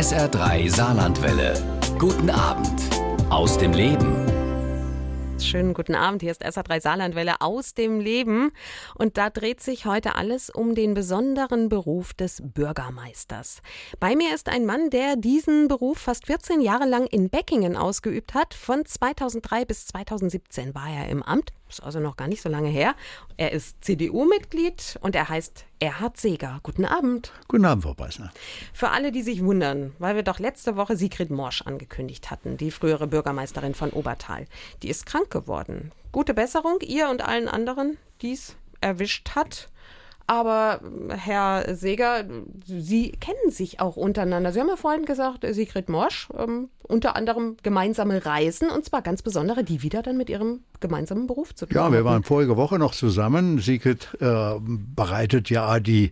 SR3 Saarlandwelle. Guten Abend aus dem Leben. Schönen guten Abend. Hier ist SA3 Saarlandwelle aus dem Leben. Und da dreht sich heute alles um den besonderen Beruf des Bürgermeisters. Bei mir ist ein Mann, der diesen Beruf fast 14 Jahre lang in Beckingen ausgeübt hat. Von 2003 bis 2017 war er im Amt. Ist also noch gar nicht so lange her. Er ist CDU-Mitglied und er heißt Erhard Seeger. Guten Abend. Guten Abend, Frau Beißner. Für alle, die sich wundern, weil wir doch letzte Woche Sigrid Morsch angekündigt hatten, die frühere Bürgermeisterin von Obertal. Die ist krank geworden. Gute Besserung ihr und allen anderen, die es erwischt hat. Aber Herr Seeger, Sie kennen sich auch untereinander. Sie haben ja vorhin gesagt, Sigrid Morsch, ähm, unter anderem gemeinsame Reisen und zwar ganz besondere, die wieder dann mit Ihrem gemeinsamen Beruf zu tun Ja, wir waren vorige Woche noch zusammen. Sigrid äh, bereitet ja die,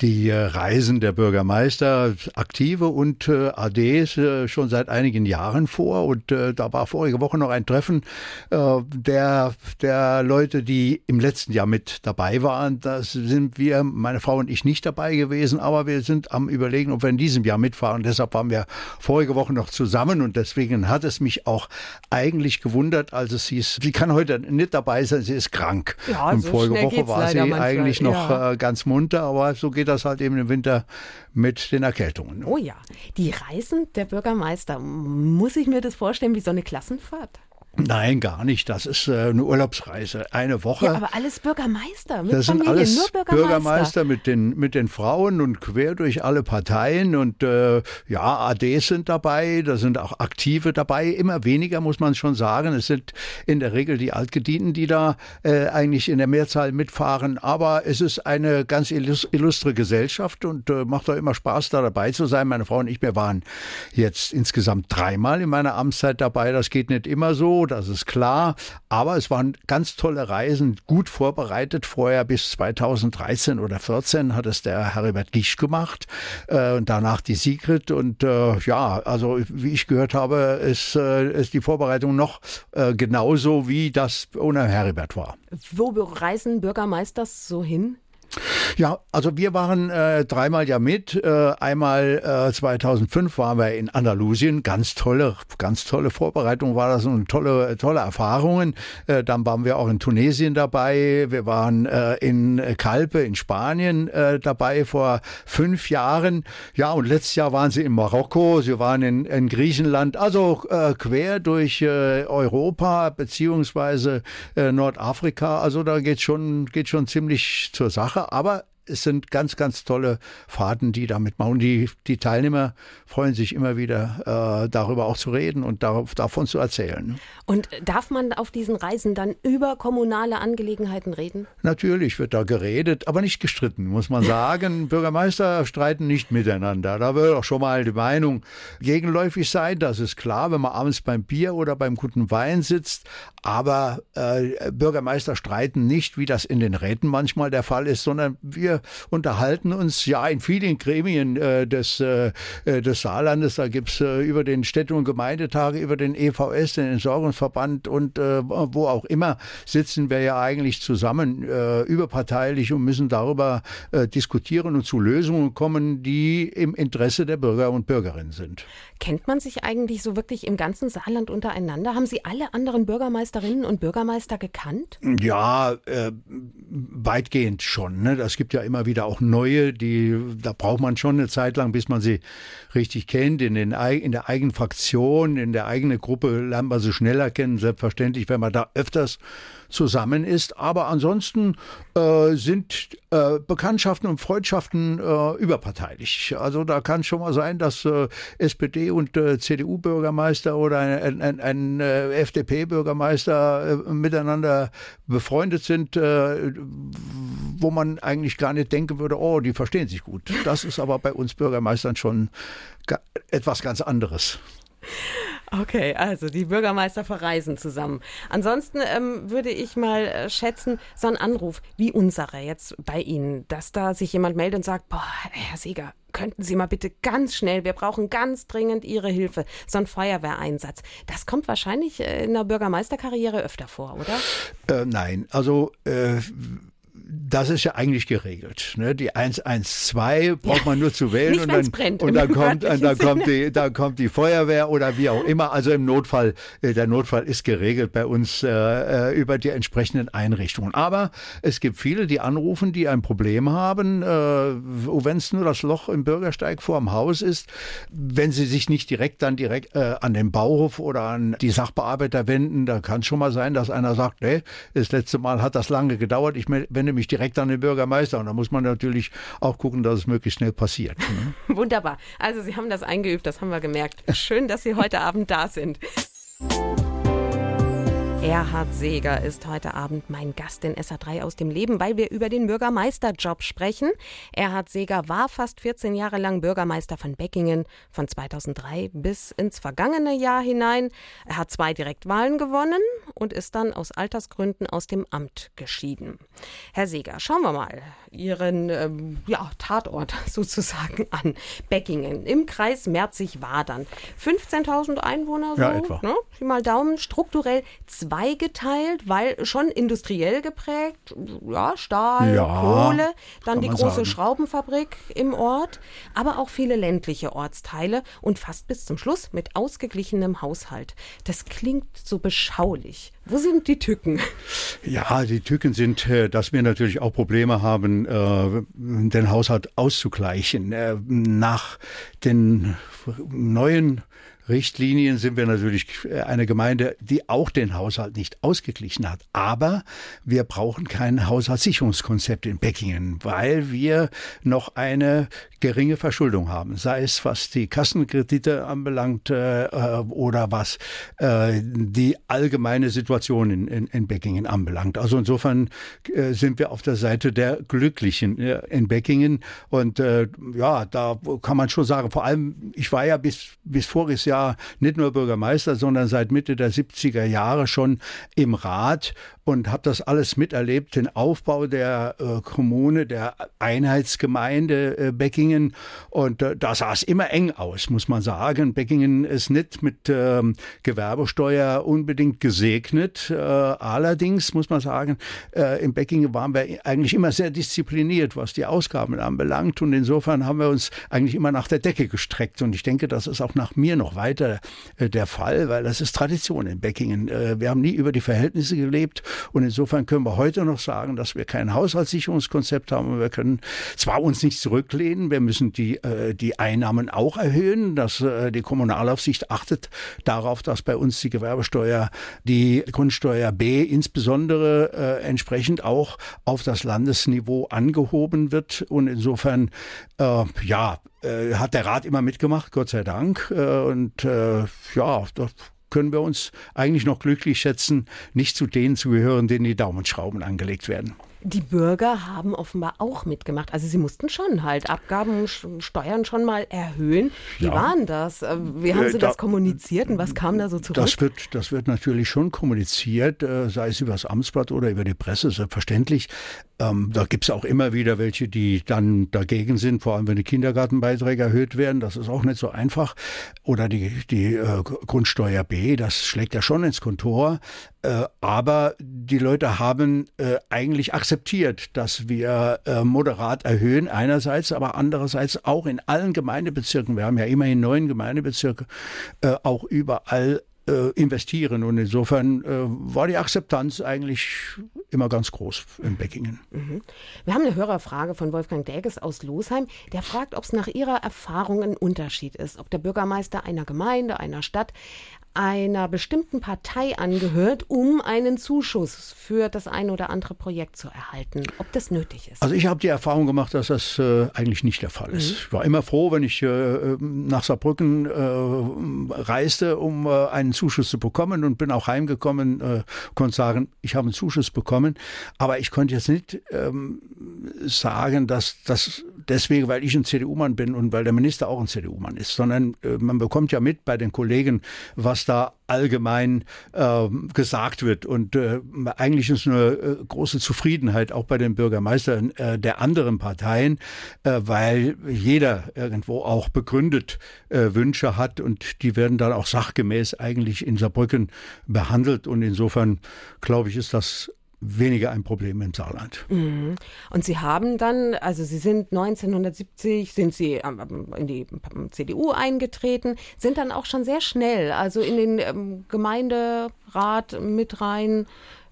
die äh, Reisen der Bürgermeister, aktive und äh, ADs äh, schon seit einigen Jahren vor. Und äh, da war vorige Woche noch ein Treffen äh, der, der Leute, die im letzten Jahr mit dabei waren. Das sind wir, meine Frau und ich, nicht dabei gewesen, aber wir sind am Überlegen, ob wir in diesem Jahr mitfahren. Deshalb waren wir vorige Woche noch zusammen und deswegen hat es mich auch eigentlich gewundert, als es hieß, sie kann heute nicht dabei sein, sie ist krank. Ja, und so vorige Woche war sie manchmal. eigentlich noch Ja. äh, ganz munter, aber so geht das halt eben im Winter mit den Erkältungen. Oh ja, die Reisen der Bürgermeister. Muss ich mir das vorstellen wie so eine Klassenfahrt? Nein, gar nicht. Das ist äh, eine Urlaubsreise. Eine Woche. Ja, aber alles Bürgermeister. Mit Das sind Familie, alles nur Bürgermeister. Bürgermeister mit den, mit den Frauen und quer durch alle Parteien. Und äh, ja, ADs sind dabei, da sind auch Aktive dabei. Immer weniger, muss man schon sagen. Es sind in der Regel die Altgedienten, die da äh, eigentlich in der Mehrzahl mitfahren. Aber es ist eine ganz illus- illustre Gesellschaft und äh, macht auch immer Spaß, da dabei zu sein. Meine Frau und ich, wir waren jetzt insgesamt dreimal in meiner Amtszeit dabei. Das geht nicht immer so, das ist klar. Aber es waren ganz tolle Reisen, gut vorbereitet. Vorher bis 2013 oder 14 hat es der Heribert Gisch gemacht äh, und danach die Sigrid. Und äh, ja, also wie ich gehört habe, ist, äh, ist die Vorbereitung noch äh, genauso, wie das ohne Heribert war. Wo reisen Bürgermeister so hin? Ja, also wir waren äh, dreimal ja mit. Äh, einmal äh, 2005 waren wir in Andalusien. Ganz tolle, ganz tolle Vorbereitung war das und tolle, tolle Erfahrungen. Äh, dann waren wir auch in Tunesien dabei. Wir waren äh, in Calpe in Spanien äh, dabei vor fünf Jahren. Ja, und letztes Jahr waren sie in Marokko. Sie waren in, in Griechenland. Also quer durch Europa beziehungsweise Nordafrika. Also da geht schon, geht schon ziemlich zur Sache. Aber es sind ganz, ganz tolle Fahrten, die da mitmachen. Die, die Teilnehmer freuen sich immer wieder, äh, darüber auch zu reden und darauf, davon zu erzählen. Und darf man auf diesen Reisen dann über kommunale Angelegenheiten reden? Natürlich wird da geredet, aber nicht gestritten, muss man sagen. Bürgermeister streiten nicht miteinander. Da wird auch schon mal die Meinung gegenläufig sein. Das ist klar, wenn man abends beim Bier oder beim guten Wein sitzt. Aber äh, Bürgermeister streiten nicht, wie das in den Räten manchmal der Fall ist, sondern wir unterhalten uns ja in vielen Gremien äh, des, äh, äh, des Saarlandes. Da gibt's äh, über den Städte- und Gemeindetage, über den EVS, den Entsorgungsverband und äh, wo auch immer sitzen wir ja eigentlich zusammen äh, überparteilich und müssen darüber diskutieren und zu Lösungen kommen, die im Interesse der Bürger und Bürgerinnen sind. Kennt man sich eigentlich so wirklich im ganzen Saarland untereinander? Haben Sie alle anderen Bürgermeisterinnen und Bürgermeister gekannt? Ja, weitgehend schon. Ne? Das gibt ja immer wieder auch neue, die da braucht man schon eine Zeit lang, bis man sie richtig kennt. In, den, in der eigenen Fraktion, in der eigenen Gruppe lernt man sie schneller kennen, selbstverständlich, wenn man da öfters zusammen ist. Aber ansonsten äh, sind äh, Bekanntschaften und Freundschaften äh, überparteilich. Also da kann schon mal sein, dass äh, SPD und äh, CDU-Bürgermeister oder ein, ein, ein äh, FDP-Bürgermeister miteinander befreundet sind, wo man eigentlich gar nicht denken würde, oh, die verstehen sich gut. Das ist aber bei uns Bürgermeistern schon etwas ganz anderes. Okay, also die Bürgermeister verreisen zusammen. Ansonsten ähm, würde ich mal äh, schätzen, so ein Anruf wie unserer jetzt bei Ihnen, dass da sich jemand meldet und sagt, boah, Herr Seeger, könnten Sie mal bitte ganz schnell, wir brauchen ganz dringend Ihre Hilfe, so ein Feuerwehreinsatz. Das kommt wahrscheinlich äh, in der Bürgermeisterkarriere öfter vor, oder? Äh, nein, also äh, das ist ja eigentlich geregelt. Ne? Die 112 braucht man nur zu wählen und dann, brennt, und dann kommt, und dann kommt die, dann kommt die Feuerwehr oder wie auch immer. Also im Notfall, äh, der Notfall ist geregelt bei uns äh, äh, über die entsprechenden Einrichtungen. Aber es gibt viele, die anrufen, die ein Problem haben, äh, wenn es nur das Loch im Bürgersteig vor dem Haus ist, wenn sie sich nicht direkt dann direkt äh, an den Bauhof oder an die Sachbearbeiter wenden, da kann es schon mal sein, dass einer sagt, nee, das letzte Mal hat das lange gedauert, ich wende mich direkt an den Bürgermeister. Und da muss man natürlich auch gucken, dass es möglichst schnell passiert. Ne? Wunderbar. Also Sie haben das eingeübt, das haben wir gemerkt. Schön, dass Sie heute Abend da sind. Erhard Seeger ist heute Abend mein Gast in SA3 aus dem Leben, weil wir über den Bürgermeisterjob sprechen. Erhard Seeger war fast 14 Jahre lang Bürgermeister von Beckingen von 2003 bis ins vergangene Jahr hinein. Er hat zwei Direktwahlen gewonnen und ist dann aus Altersgründen aus dem Amt geschieden. Herr Seeger, schauen wir mal Ihren ähm, ja, Tatort sozusagen an. Beckingen im Kreis Merzig-Wadern. 15.000 Einwohner so, ja, etwa. Ne? Mal Daumen, strukturell zwei zweigeteilt, weil schon industriell geprägt, ja, Stahl, ja, Kohle, dann die große sagen. Schraubenfabrik im Ort, aber auch viele ländliche Ortsteile und fast bis zum Schluss mit ausgeglichenem Haushalt. Das klingt so beschaulich. Wo sind die Tücken? Ja, die Tücken sind, äh, dass wir natürlich auch Probleme haben, äh, den Haushalt auszugleichen. Äh, nach den neuen Richtlinien sind wir natürlich eine Gemeinde, die auch den Haushalt nicht ausgeglichen hat. Aber wir brauchen kein Haushaltssicherungskonzept in Beckingen, weil wir noch eine geringe Verschuldung haben. Sei es was die Kassenkredite anbelangt äh, oder was äh, die allgemeine Situation in, in, in, Beckingen anbelangt. Also insofern äh, sind wir auf der Seite der Glücklichen äh, in Beckingen. Und äh, ja, da kann man schon sagen, vor allem, ich war ja bis, bis voriges Jahr Jahr nicht nur Bürgermeister, sondern seit Mitte der 70er Jahre schon im Rat und habe das alles miterlebt, den Aufbau der äh, Kommune, der Einheitsgemeinde äh, Beckingen. Und äh, da sah es immer eng aus, muss man sagen. Beckingen ist nicht mit ähm, Gewerbesteuer unbedingt gesegnet. Äh, allerdings muss man sagen, äh, in Beckingen waren wir eigentlich immer sehr diszipliniert, was die Ausgaben anbelangt. Und insofern haben wir uns eigentlich immer nach der Decke gestreckt. Und ich denke, das ist auch nach mir noch weiter äh, der Fall, weil das ist Tradition in Beckingen. wir haben nie über die Verhältnisse gelebt und insofern können wir heute noch sagen, dass wir kein Haushaltssicherungskonzept haben. Wir können zwar uns nicht zurücklehnen, wir müssen die, äh, die Einnahmen auch erhöhen. Dass, äh, die Kommunalaufsicht achtet darauf, dass bei uns die Gewerbesteuer, die Grundsteuer B insbesondere äh, entsprechend auch auf das Landesniveau angehoben wird. Und insofern, äh, ja, äh, hat der Rat immer mitgemacht, Gott sei Dank. Äh, und äh, ja, das können wir uns eigentlich noch glücklich schätzen, nicht zu denen zu gehören, denen die Daumenschrauben angelegt werden. Die Bürger haben offenbar auch mitgemacht. Also sie mussten schon halt Abgaben, Steuern schon mal erhöhen. Wie ja. waren das? Äh, wie haben äh, Sie da, das kommuniziert und was kam da so zurück? Das wird, das wird natürlich schon kommuniziert, äh, sei es über das Amtsblatt oder über die Presse, selbstverständlich. Ähm, da gibt es auch immer wieder welche, die dann dagegen sind, vor allem wenn die Kindergartenbeiträge erhöht werden. Das ist auch nicht so einfach. Oder die, die äh, Grundsteuer B, das schlägt ja schon ins Kontor. Äh, aber die Leute haben äh, eigentlich akzeptiert, dass wir äh, moderat erhöhen, einerseits, aber andererseits auch in allen Gemeindebezirken, wir haben ja immerhin neun Gemeindebezirke, äh, auch überall äh, investieren. Und insofern äh, war die Akzeptanz eigentlich immer ganz groß in Beckingen. Mhm. Wir haben eine Hörerfrage von Wolfgang Däges aus Losheim. Der fragt, ob es nach Ihrer Erfahrung ein Unterschied ist, ob der Bürgermeister einer Gemeinde, einer Stadt einer bestimmten Partei angehört, um einen Zuschuss für das ein oder andere Projekt zu erhalten, ob das nötig ist. Also ich habe die Erfahrung gemacht, dass das äh, eigentlich nicht der Fall ist. Mhm. Ich war immer froh, wenn ich äh, nach Saarbrücken äh, reiste, um äh, einen Zuschuss zu bekommen und bin auch heimgekommen, äh, konnte sagen, ich habe einen Zuschuss bekommen, aber ich konnte jetzt nicht ähm, sagen, dass das deswegen, weil ich ein CDU-Mann bin und weil der Minister auch ein CDU-Mann ist, sondern äh, man bekommt ja mit bei den Kollegen, was da allgemein äh, gesagt wird. Und äh, eigentlich ist eine äh, große Zufriedenheit auch bei den Bürgermeistern äh, der anderen Parteien, äh, weil jeder irgendwo auch begründet äh, Wünsche hat und die werden dann auch sachgemäß eigentlich in Saarbrücken behandelt. Und insofern glaube ich, ist das weniger ein Problem im Saarland. Mhm. Und Sie haben dann, also Sie sind 1970, sind Sie in die CDU eingetreten, sind dann auch schon sehr schnell, also in den ähm, Gemeinderat mit rein.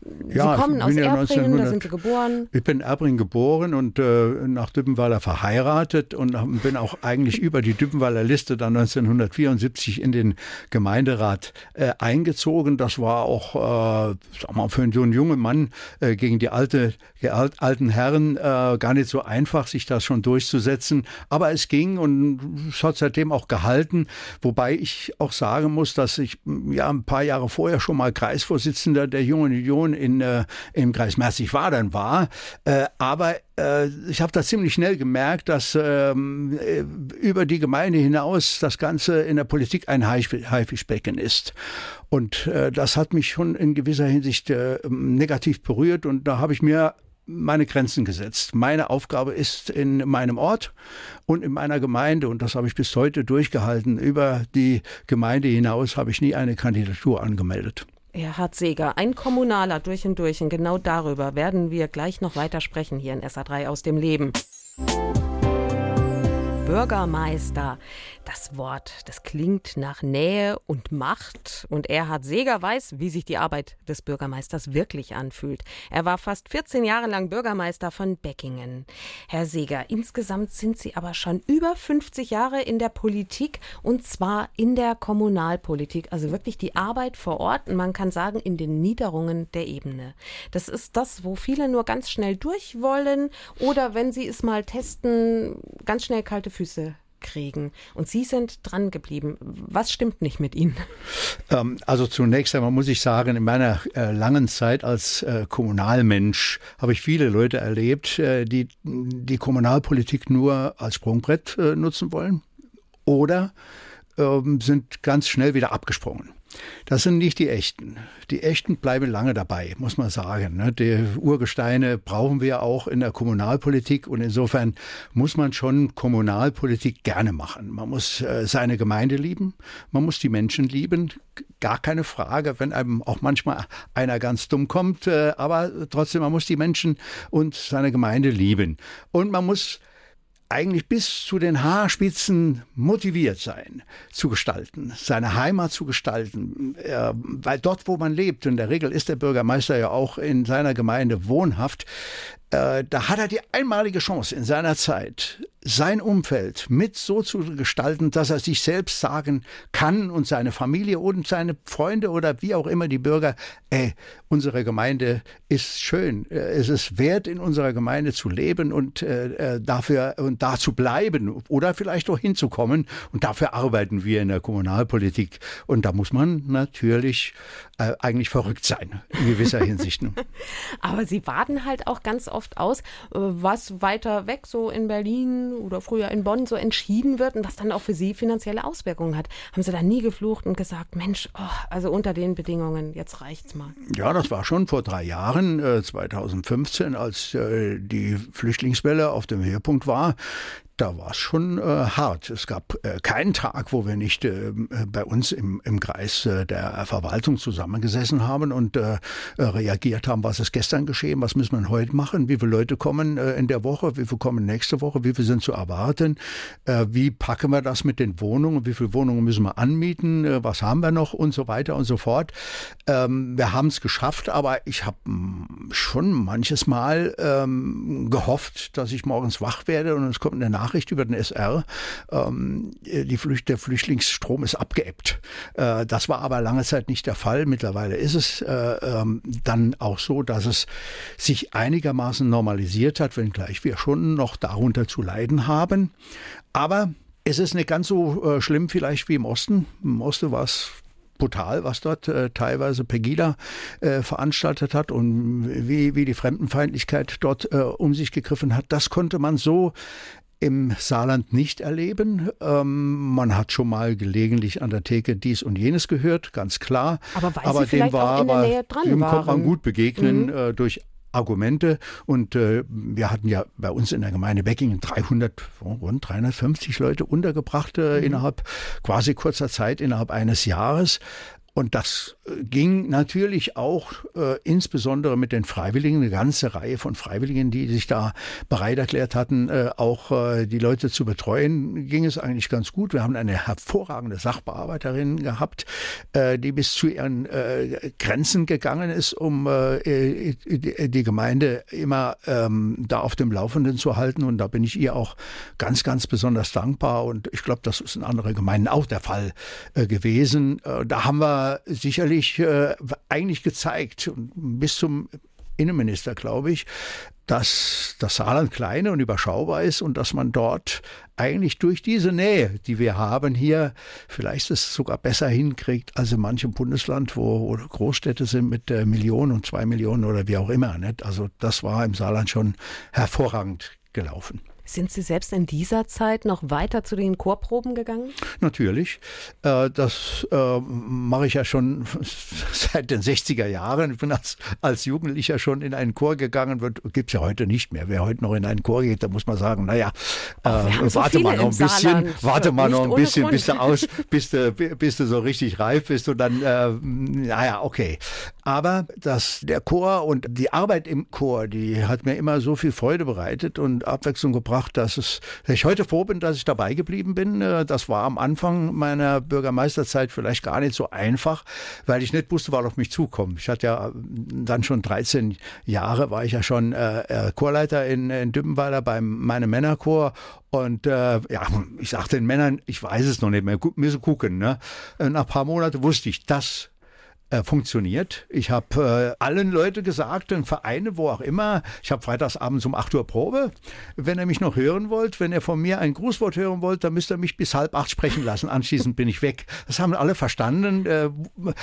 Sie ja, kommen aus ja Erbringen, da sind Sie geboren. Ich bin in Erbringen geboren und äh, nach Düppenweiler verheiratet und bin auch eigentlich über die Düppenweiler Liste dann 1974 in den Gemeinderat äh, eingezogen. Das war auch, äh, sag mal, für so einen jungen Mann äh, gegen die alte, die alten Herren äh, gar nicht so einfach, sich das schon durchzusetzen. Aber es ging und es hat seitdem auch gehalten. Wobei ich auch sagen muss, dass ich ja ein paar Jahre vorher schon mal Kreisvorsitzender der Jungen Union Region in, äh, im Kreis Merzig-Wadern war. Äh, aber äh, ich habe da ziemlich schnell gemerkt, dass ähm, äh, über die Gemeinde hinaus das Ganze in der Politik ein Haifischbecken ist. Und äh, das hat mich schon in gewisser Hinsicht negativ berührt und da habe ich mir meine Grenzen gesetzt. Meine Aufgabe ist in meinem Ort und in meiner Gemeinde, und das habe ich bis heute durchgehalten, über die Gemeinde hinaus habe ich nie eine Kandidatur angemeldet. Erhard Seeger, ein Kommunaler durch und durch. Und genau darüber werden wir gleich noch weiter sprechen hier in SA3 aus dem Leben. Bürgermeister. Das Wort, das klingt nach Nähe und Macht. Und Erhard Seger weiß, wie sich die Arbeit des Bürgermeisters wirklich anfühlt. Er war fast 14 Jahre lang Bürgermeister von Beckingen. Herr Seger, insgesamt sind Sie aber schon über 50 Jahre in der Politik und zwar in der Kommunalpolitik. Also wirklich die Arbeit vor Ort und man kann sagen in den Niederungen der Ebene. Das ist das, wo viele nur ganz schnell durch wollen oder wenn sie es mal testen, ganz schnell kalte Füße kriegen. Und Sie sind dran geblieben. Was stimmt nicht mit Ihnen? Ähm, also zunächst einmal muss ich sagen, in meiner äh, langen Zeit als äh, Kommunalmensch habe ich viele Leute erlebt, äh, die die Kommunalpolitik nur als Sprungbrett äh, nutzen wollen oder ähm, sind ganz schnell wieder abgesprungen. Das sind nicht die echten. Die echten bleiben lange dabei, muss man sagen. Ne? Die Urgesteine brauchen wir auch in der Kommunalpolitik und insofern muss man schon Kommunalpolitik gerne machen. Man muss äh, seine Gemeinde lieben, man muss die Menschen lieben, gar keine Frage, wenn einem auch manchmal einer ganz dumm kommt, äh, aber trotzdem, man muss die Menschen und seine Gemeinde lieben. Und man muss eigentlich bis zu den Haarspitzen motiviert sein, zu gestalten, seine Heimat zu gestalten, weil dort, wo man lebt, in der Regel ist der Bürgermeister ja auch in seiner Gemeinde wohnhaft, äh, da hat er die einmalige Chance in seiner Zeit, sein Umfeld mit so zu gestalten, dass er sich selbst sagen kann und seine Familie und seine Freunde oder wie auch immer die Bürger, ey, unsere Gemeinde ist schön, äh, es ist wert, in unserer Gemeinde zu leben und äh, äh, dafür und da zu bleiben oder vielleicht auch hinzukommen. Und dafür arbeiten wir in der Kommunalpolitik. Und da muss man natürlich äh, eigentlich verrückt sein, in gewisser Hinsicht. Aber Sie warten halt auch ganz oft aus, was weiter weg so in Berlin oder früher in Bonn so entschieden wird und was dann auch für Sie finanzielle Auswirkungen hat. Haben Sie da nie geflucht und gesagt, Mensch, oh, also unter den Bedingungen, jetzt reicht's mal? Ja, das war schon vor drei Jahren, äh, 2015, als äh, die Flüchtlingswelle auf dem Höhepunkt war da war es schon äh, hart. Es gab äh, keinen Tag, wo wir nicht äh, bei uns im, im Kreis äh, der Verwaltung zusammengesessen haben und äh, äh, reagiert haben, was ist gestern geschehen, was müssen wir heute machen, wie viele Leute kommen in der Woche, wie viele kommen nächste Woche, wie viele sind zu erwarten, wie packen wir das mit den Wohnungen, wie viele Wohnungen müssen wir anmieten, was haben wir noch und so weiter und so fort. Ähm, wir haben es geschafft, aber ich habe mm, schon manches Mal ähm, gehofft, dass ich morgens wach werde und es kommt eine Nachricht über den SR, ähm, die Flücht, der Flüchtlingsstrom ist abgeebbt. Äh, das war aber lange Zeit nicht der Fall. Mittlerweile ist es äh, ähm, dann auch so, dass es sich einigermaßen normalisiert hat, wenngleich wir schon noch darunter zu leiden haben. Aber es ist nicht ganz so äh, schlimm vielleicht wie im Osten. Im Osten war es brutal, was dort äh, teilweise Pegida äh, veranstaltet hat und wie, wie die Fremdenfeindlichkeit dort äh, um sich gegriffen hat. Das konnte man so im Saarland nicht erleben. Ähm, man hat schon mal gelegentlich an der Theke dies und jenes gehört, ganz klar. Aber weil aber dem war, dran dem waren. konnte man gut begegnen mhm. äh, durch Argumente und äh, wir hatten ja bei uns in der Gemeinde Beckingen 300, rund 350 Leute untergebracht äh, mhm. innerhalb quasi kurzer Zeit, innerhalb eines Jahres. Und das äh, ging natürlich auch äh, insbesondere mit den Freiwilligen, eine ganze Reihe von Freiwilligen, die sich da bereit erklärt hatten, äh, auch äh, die Leute zu betreuen, ging es eigentlich ganz gut. Wir haben eine hervorragende Sachbearbeiterin gehabt, äh, die bis zu ihren äh, Grenzen gegangen ist, um die Gemeinde immer ähm, da auf dem Laufenden zu halten. Und da bin ich ihr auch ganz, ganz besonders dankbar. Und ich glaube, das ist in anderen Gemeinden auch der Fall gewesen. Da haben wir sicherlich äh, eigentlich gezeigt, bis zum Innenminister, glaube ich, dass das Saarland klein und überschaubar ist und dass man dort eigentlich durch diese Nähe, die wir haben hier, vielleicht es sogar besser hinkriegt als in manchem Bundesland, wo Großstädte sind mit äh, Millionen und zwei Millionen oder wie auch immer. Nicht? Also das war im Saarland schon hervorragend gelaufen. Sind Sie selbst in dieser Zeit noch weiter zu den Chorproben gegangen? Natürlich. Äh, das äh, mache ich ja schon seit den 60er Jahren. Ich bin als, als Jugendlicher schon in einen Chor gegangen. Gibt es ja heute nicht mehr. Wer heute noch in einen Chor geht, da muss man sagen, naja, äh, so warte mal noch ein bisschen, warte mal noch ein bisschen, bis du, aus, bis, du, bis du so richtig reif bist und dann, äh, naja, okay. Aber das, der Chor und die Arbeit im Chor, die hat mir immer so viel Freude bereitet und Abwechslung gebracht dass, es, dass ich heute froh bin, dass ich dabei geblieben bin. Äh, das war am Anfang meiner Bürgermeisterzeit vielleicht gar nicht so einfach, weil ich nicht wusste, was auf mich zukommt. Ich hatte ja äh, dann schon 13 Jahre, war ich ja schon äh, äh, Chorleiter in, in Düppenweiler beim meinem Männerchor und äh, ja, ich sagte den Männern, ich weiß es noch nicht mehr, müssen gucken. Ne? Nach ein paar Monaten wusste ich, das äh, funktioniert. Ich habe äh, allen Leuten gesagt, in Vereine, wo auch immer, ich habe freitagsabends um 8 Uhr Probe. Wenn ihr mich noch hören wollt, wenn ihr von mir ein Grußwort hören wollt, dann müsst ihr mich bis halb acht sprechen lassen. Anschließend bin ich weg. Das haben alle verstanden. Äh,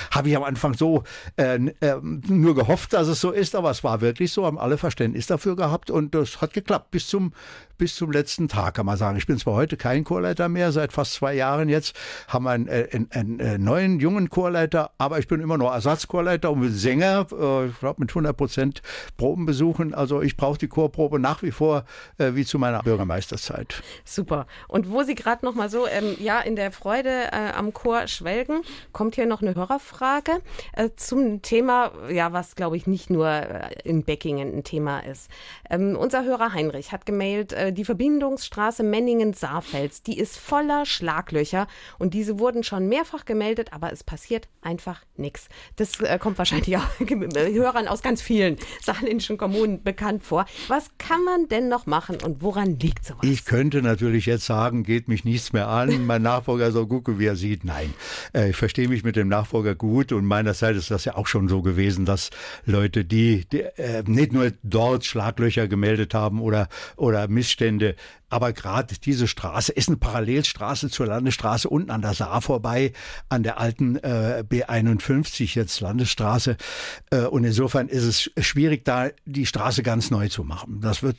habe ich am Anfang so äh, äh, nur gehofft, dass es so ist, aber es war wirklich so, haben alle Verständnis dafür gehabt und das hat geklappt bis zum bis zum letzten Tag, kann man sagen. Ich bin zwar heute kein Chorleiter mehr, seit fast zwei Jahren jetzt, haben wir einen, äh, einen, einen, einen neuen, jungen Chorleiter, aber ich bin immer noch Ersatzchorleiter und Sänger, äh, ich glaube mit 100 Prozent Probenbesuchen. Also ich brauche die Chorprobe nach wie vor äh, wie zu meiner Bürgermeisterzeit. Super. Und wo Sie gerade noch mal so ähm, ja in der Freude äh, am Chor schwelgen, kommt hier noch eine Hörerfrage äh, zum Thema, ja, was glaube ich nicht nur äh, in Beckingen ein Thema ist. Ähm, unser Hörer Heinrich hat gemailt, äh, die Verbindungsstraße Menningen-Saarfels, die ist voller Schlaglöcher und diese wurden schon mehrfach gemeldet, aber es passiert einfach nichts. Das äh, kommt wahrscheinlich auch Hörern aus ganz vielen saarländischen Kommunen bekannt vor. Was kann man denn noch machen und woran liegt sowas? Ich könnte natürlich jetzt sagen, geht mich nichts mehr an, mein Nachfolger soll gucken, wie er sieht. Nein, äh, ich verstehe mich mit dem Nachfolger gut und meinerseits ist das ja auch schon so gewesen, dass Leute, die, die äh, nicht nur dort Schlaglöcher gemeldet haben oder, oder Missstände, Missstände. Aber gerade diese Straße ist eine Parallelstraße zur Landesstraße unten an der Saar vorbei, an der alten äh, B51 jetzt Landesstraße. Äh, und insofern ist es schwierig, da die Straße ganz neu zu machen. Das wird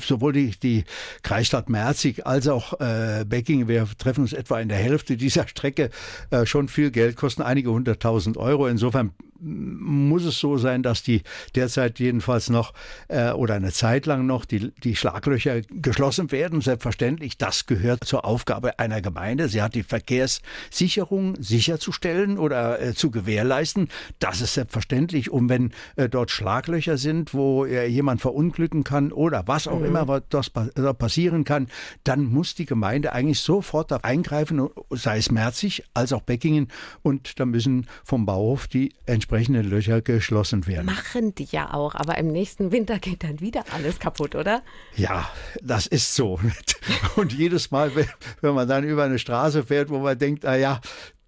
sowohl die, die Kreisstadt Merzig als auch äh, Becking, wir treffen uns etwa in der Hälfte dieser Strecke, äh, schon viel Geld kosten, einige hunderttausend Euro. Insofern muss es so sein, dass die derzeit jedenfalls noch äh, oder eine Zeit lang noch die, die Schlaglöcher geschlossen werden. Selbstverständlich, das gehört zur Aufgabe einer Gemeinde. Sie hat die Verkehrssicherung sicherzustellen oder äh, zu gewährleisten. Das ist selbstverständlich. Und wenn äh, dort Schlaglöcher sind, wo äh, jemand verunglücken kann oder was auch mhm. immer was das passieren kann, dann muss die Gemeinde eigentlich sofort eingreifen, sei es Merzig als auch Beckingen. Und da müssen vom Bauhof die entsprechenden entsprechenden Löcher geschlossen werden. Machen die ja auch, aber im nächsten Winter geht dann wieder alles kaputt, oder? Ja, das ist so. Und jedes Mal, wenn man dann über eine Straße fährt, wo man denkt, na ja,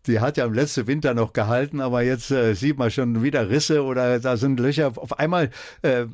die hat ja im letzten Winter noch gehalten, aber jetzt äh, sieht man schon wieder Risse oder da sind Löcher. Auf einmal äh,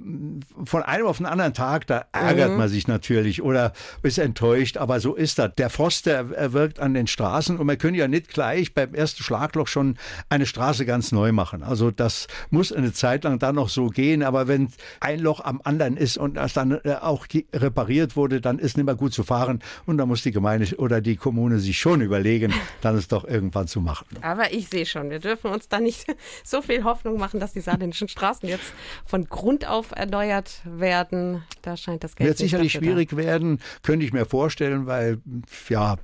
von einem auf den anderen Tag, da ärgert mhm. man sich natürlich oder ist enttäuscht, aber so ist das. Der Frost, der wirkt an den Straßen und wir können ja nicht gleich beim ersten Schlagloch schon eine Straße ganz neu machen. Also das muss eine Zeit lang dann noch so gehen, aber wenn ein Loch am anderen ist und das dann äh, auch repariert wurde, dann ist nicht mehr gut zu fahren und da muss die Gemeinde oder die Kommune sich schon überlegen, dann ist doch irgendwann zu zu machen. Aber ich sehe schon, wir dürfen uns da nicht so viel Hoffnung machen, dass die saarländischen Straßen jetzt von Grund auf erneuert werden. Da scheint das Geld Wird sicherlich schwierig da. werden, könnte ich mir vorstellen, weil ja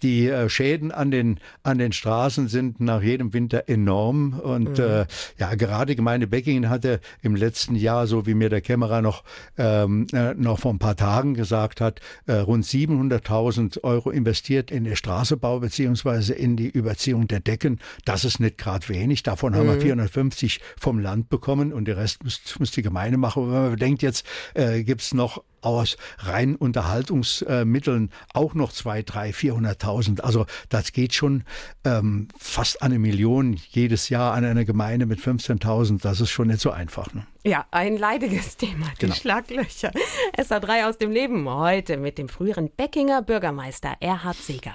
die äh, Schäden an den, an den Straßen sind nach jedem Winter enorm. Und mhm. äh, ja, gerade Gemeinde Beckingen hatte im letzten Jahr, so wie mir der Kämmerer noch, ähm, äh, noch vor ein paar Tagen gesagt hat, äh, rund 700.000 Euro investiert in den Straßebau beziehungsweise in die Überziehung der Decken. Das ist nicht gerade wenig. Davon mhm. haben wir 450 vom Land bekommen und der Rest muss, muss die Gemeinde machen. Und wenn man bedenkt, jetzt äh, gibt's noch aus rein Unterhaltungsmitteln auch noch zwei, drei, vierhunderttausend. Also das geht schon ähm, fast eine Million jedes Jahr an einer Gemeinde mit 15.000. Das ist schon nicht so einfach. Ne? Ja, ein leidiges Thema, die genau. Schlaglöcher. SA3 aus dem Leben heute mit dem früheren Beckinger Bürgermeister Erhard Seeger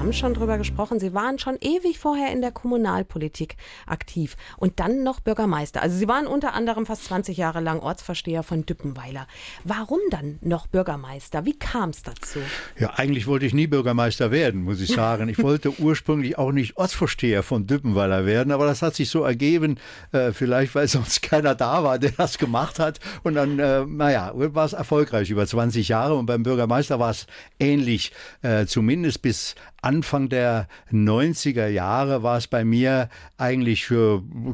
haben schon drüber gesprochen, Sie waren schon ewig vorher in der Kommunalpolitik aktiv und dann noch Bürgermeister. Also Sie waren unter anderem fast 20 Jahre lang Ortsversteher von Düppenweiler. Warum dann noch Bürgermeister? Wie kam es dazu? Ja, eigentlich wollte ich nie Bürgermeister werden, muss ich sagen. Ich wollte ursprünglich auch nicht Ortsvorsteher von Düppenweiler werden, aber das hat sich so ergeben, äh, vielleicht weil sonst keiner da war, der das gemacht hat. Und dann, äh, naja, war es erfolgreich über 20 Jahre und beim Bürgermeister war es ähnlich, äh, zumindest bis Anfang der 90er Jahre war es bei mir eigentlich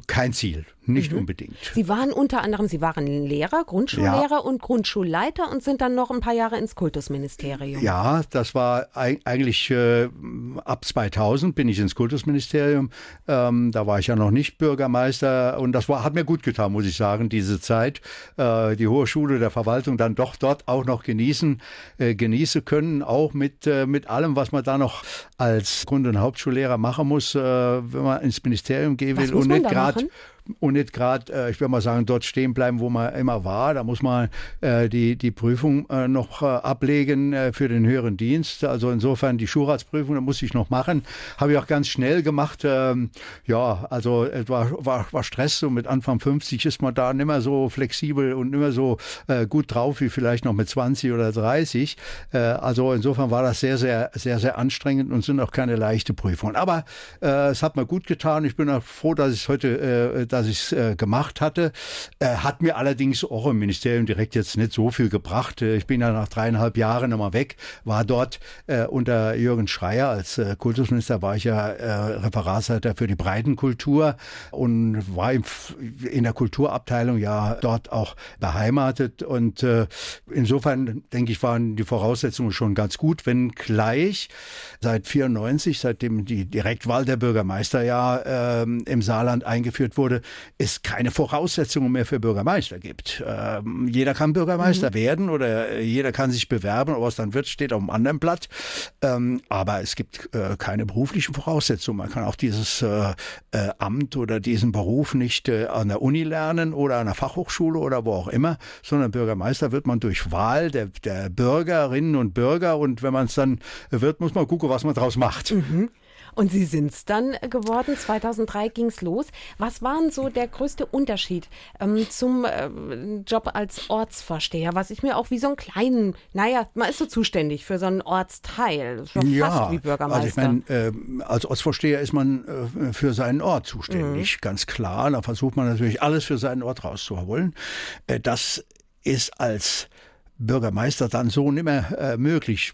kein Ziel. Nicht mhm. unbedingt. Sie waren unter anderem, Sie waren Lehrer, Grundschullehrer ja. und Grundschulleiter und sind dann noch ein paar Jahre ins Kultusministerium. Ja, das war eigentlich äh, ab 2000 bin ich ins Kultusministerium. Ähm, da war ich ja noch nicht Bürgermeister und das war, hat mir gut getan, muss ich sagen, diese Zeit. Äh, die Hohe Schule der Verwaltung dann doch dort auch noch genießen, äh, genießen können, auch mit, äh, mit allem, was man da noch als Grund- und Hauptschullehrer machen muss, äh, wenn man ins Ministerium gehen will und nicht gerade und nicht gerade, äh, ich würde mal sagen, dort stehen bleiben, wo man immer war. Da muss man äh, die, die Prüfung äh, noch äh, ablegen äh, für den höheren Dienst. Also insofern die Schulratsprüfung, da muss ich noch machen. Habe ich auch ganz schnell gemacht. Ähm, ja, also es war, war, war Stress. So mit Anfang 50 ist man da nicht mehr so flexibel und nicht mehr so äh, gut drauf wie vielleicht noch mit 20 oder 30. Äh, also insofern war das sehr, sehr, sehr, sehr anstrengend und sind auch keine leichte Prüfungen. Aber es hat mir gut getan. Ich bin auch froh, dass ich heute äh, dass ich es äh, gemacht hatte. Äh, hat mir allerdings auch im Ministerium direkt jetzt nicht so viel gebracht. Äh, ich bin ja nach dreieinhalb Jahren nochmal weg, war dort äh, unter Jürgen Schreier als äh, Kultusminister, war ich ja äh, Referatsleiter für die Breitenkultur und war im, in der Kulturabteilung ja dort auch beheimatet. Und insofern, denke ich, waren die Voraussetzungen schon ganz gut, wenn gleich seit 94, seitdem die Direktwahl der Bürgermeister ja äh, im Saarland eingeführt wurde, es keine Voraussetzungen mehr für Bürgermeister gibt. Ähm, jeder kann Bürgermeister mhm. werden oder jeder kann sich bewerben, aber was dann wird, steht auf einem anderen Blatt. Ähm, aber es gibt äh, keine beruflichen Voraussetzungen. Man kann auch dieses äh, äh, Amt oder diesen Beruf nicht äh, an der Uni lernen oder an der Fachhochschule oder wo auch immer, sondern Bürgermeister wird man durch Wahl der, der Bürgerinnen und Bürger und wenn man es dann wird, muss man gucken, was man draus macht. Mhm. Und Sie sind es dann geworden. 2003 ging es los. Was war denn so der größte Unterschied ähm, zum äh, Job als Ortsvorsteher? Was ich mir auch wie so einen kleinen, naja, man ist so zuständig für so einen Ortsteil. Ja, fast wie Bürgermeister. Also ich mein, äh, als Ortsvorsteher ist man äh, für seinen Ort zuständig, mhm. ganz klar. Da versucht man natürlich alles für seinen Ort rauszuholen. Äh, das ist als Bürgermeister dann so nicht mehr äh, möglich.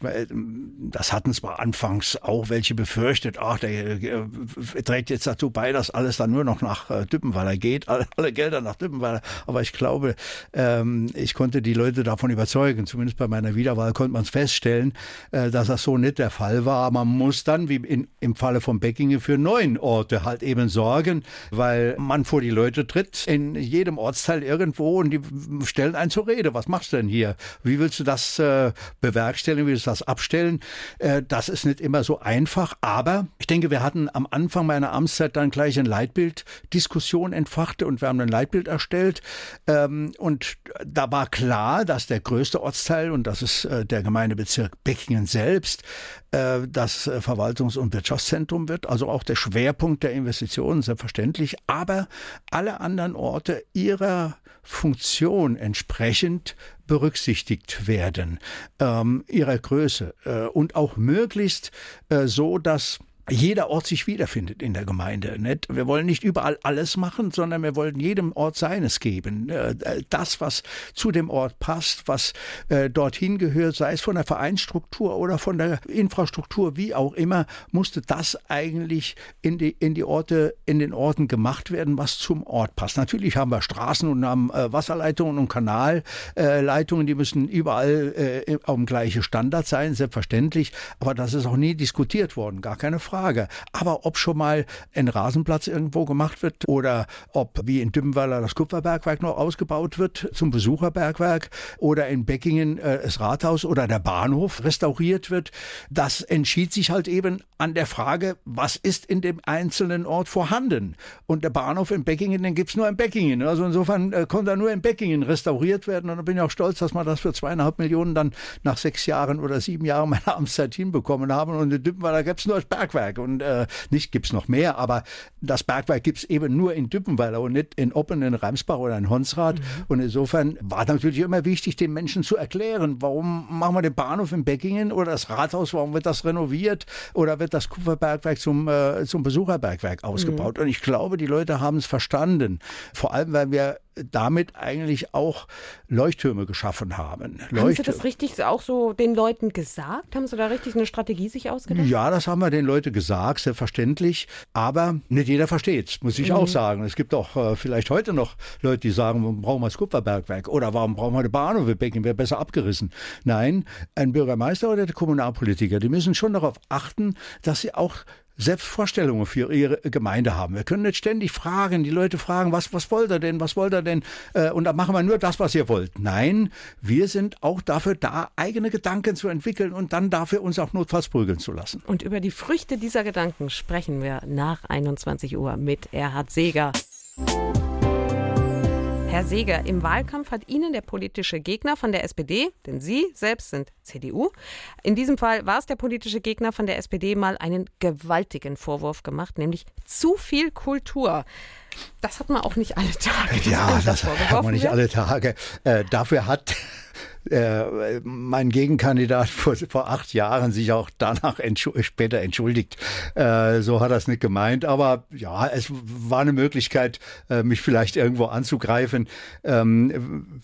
Das hatten zwar anfangs auch welche befürchtet, ach, der äh, trägt jetzt dazu bei, dass alles dann nur noch nach äh, Düppenweiler geht, alle, alle Gelder nach Düppenweiler. Aber ich glaube, ähm, ich konnte die Leute davon überzeugen, zumindest bei meiner Wiederwahl konnte man es feststellen, äh, dass das so nicht der Fall war. Man muss dann, wie in, im Falle von Beckinge, für neun Orte halt eben sorgen, weil man vor die Leute tritt, in jedem Ortsteil irgendwo und die stellen einen zur Rede. Was machst du denn hier? Wie willst du das äh, bewerkstelligen? Wie willst du das abstellen? Äh, das ist nicht immer so einfach. Aber ich denke, wir hatten am Anfang meiner Amtszeit dann gleich eine Leitbilddiskussion entfacht und wir haben ein Leitbild erstellt. Ähm, und da war klar, dass der größte Ortsteil, und das ist äh, der Gemeindebezirk Beckingen selbst, das äh, Verwaltungs- und Wirtschaftszentrum wird, also auch der Schwerpunkt der Investitionen, selbstverständlich, aber alle anderen Orte ihrer Funktion entsprechend berücksichtigt werden, ähm, ihrer Größe äh, und auch möglichst äh, so, dass jeder Ort sich wiederfindet in der Gemeinde. Nicht? Wir wollen nicht überall alles machen, sondern wir wollen jedem Ort seines geben. Äh, das, was zu dem Ort passt, was äh, dorthin gehört, sei es von der Vereinsstruktur oder von der Infrastruktur, wie auch immer, musste das eigentlich in die, in die Orte, in den Orten gemacht werden, was zum Ort passt. Natürlich haben wir Straßen und haben äh, Wasserleitungen und Kanalleitungen, die müssen überall auf dem gleichen Standard sein, selbstverständlich. Aber das ist auch nie diskutiert worden, gar keine Frage. Frage. Aber ob schon mal ein Rasenplatz irgendwo gemacht wird oder ob wie in Dümmenweiler das Kupferbergwerk noch ausgebaut wird zum Besucherbergwerk oder in Beckingen äh, das Rathaus oder der Bahnhof restauriert wird, das entschied sich halt eben an der Frage, was ist in dem einzelnen Ort vorhanden. Und der Bahnhof in Beckingen, den gibt es nur in Beckingen. Also insofern äh, konnte er nur in Beckingen restauriert werden. Und da bin ich auch stolz, dass wir das für zweieinhalb Millionen dann nach sechs Jahren oder sieben Jahren meiner Amtszeit hinbekommen haben. Und in Dümmenweiler gibt es nur das Bergwerk. Bergwerk und äh, nicht gibt es noch mehr, aber das Bergwerk gibt es eben nur in Düppenweiler und nicht in Oppen, in Reimsbach oder in Honsrad. Mhm. Und insofern war natürlich immer wichtig, den Menschen zu erklären, warum machen wir den Bahnhof in Beckingen oder das Rathaus, warum wird das renoviert oder wird das Kupferbergwerk zum, äh, zum Besucherbergwerk ausgebaut. Mhm. Und ich glaube, die Leute haben es verstanden. Vor allem, weil wir damit eigentlich auch Leuchttürme geschaffen haben. Haben Sie das richtig auch so den Leuten gesagt? Haben Sie da richtig eine Strategie sich ausgedacht? Ja, das haben wir den Leuten gesagt, selbstverständlich. Aber nicht jeder versteht es, muss ich mhm. auch sagen. Es gibt auch äh, vielleicht heute noch Leute, die sagen, warum brauchen wir das Kupferbergwerk? Oder warum brauchen wir eine Bahnhof? Wir Becken wäre besser abgerissen. Nein, ein Bürgermeister oder der Kommunalpolitiker, die müssen schon darauf achten, dass sie auch selbst Vorstellungen für ihre Gemeinde haben. Wir können nicht ständig fragen, die Leute fragen, was, was wollt ihr denn, was wollt ihr denn? Äh, und dann machen wir nur das, was ihr wollt. Nein, wir sind auch dafür da, eigene Gedanken zu entwickeln und dann dafür uns auch notfalls prügeln zu lassen. Und über die Früchte dieser Gedanken sprechen wir nach 21 Uhr mit Erhard Seeger. Herr Seeger, im Wahlkampf hat Ihnen der politische Gegner von der SPD, denn Sie selbst sind CDU, in diesem Fall war es der politische Gegner von der SPD, mal einen gewaltigen Vorwurf gemacht, nämlich zu viel Kultur. Das hat man auch nicht alle Tage. Ja, das, das hat man nicht alle Tage. Äh, dafür hat äh, mein Gegenkandidat vor, vor acht Jahren sich auch danach entschu später entschuldigt. Äh, so hat er es nicht gemeint. Aber ja, es war eine Möglichkeit, äh, mich vielleicht irgendwo anzugreifen. Ähm,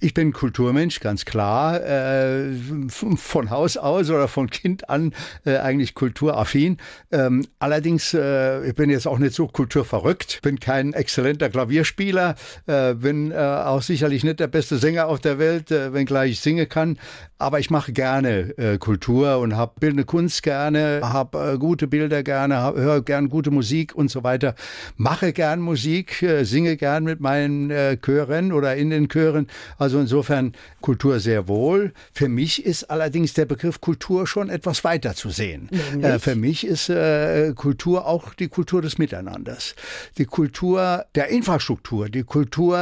ich bin Kulturmensch, ganz klar. Äh, von Haus aus oder von Kind an äh, eigentlich kulturaffin. Ähm, allerdings, äh, ich bin jetzt auch nicht so kulturverrückt, bin kein exzellenter Klavierspieler, bin auch sicherlich nicht der beste Sänger auf der Welt, wenngleich ich singe kann. Aber ich mache gerne äh, Kultur und habe bildende Kunst gerne, habe äh, gute Bilder gerne, höre gern gute Musik und so weiter. Mache gern Musik, äh, singe gern mit meinen äh, Chören oder in den Chören. Also insofern Kultur sehr wohl. Für mich ist allerdings der Begriff Kultur schon etwas weiter zu sehen. Äh, für mich ist äh, Kultur auch die Kultur des Miteinanders. Die Kultur der Infrastruktur, die Kultur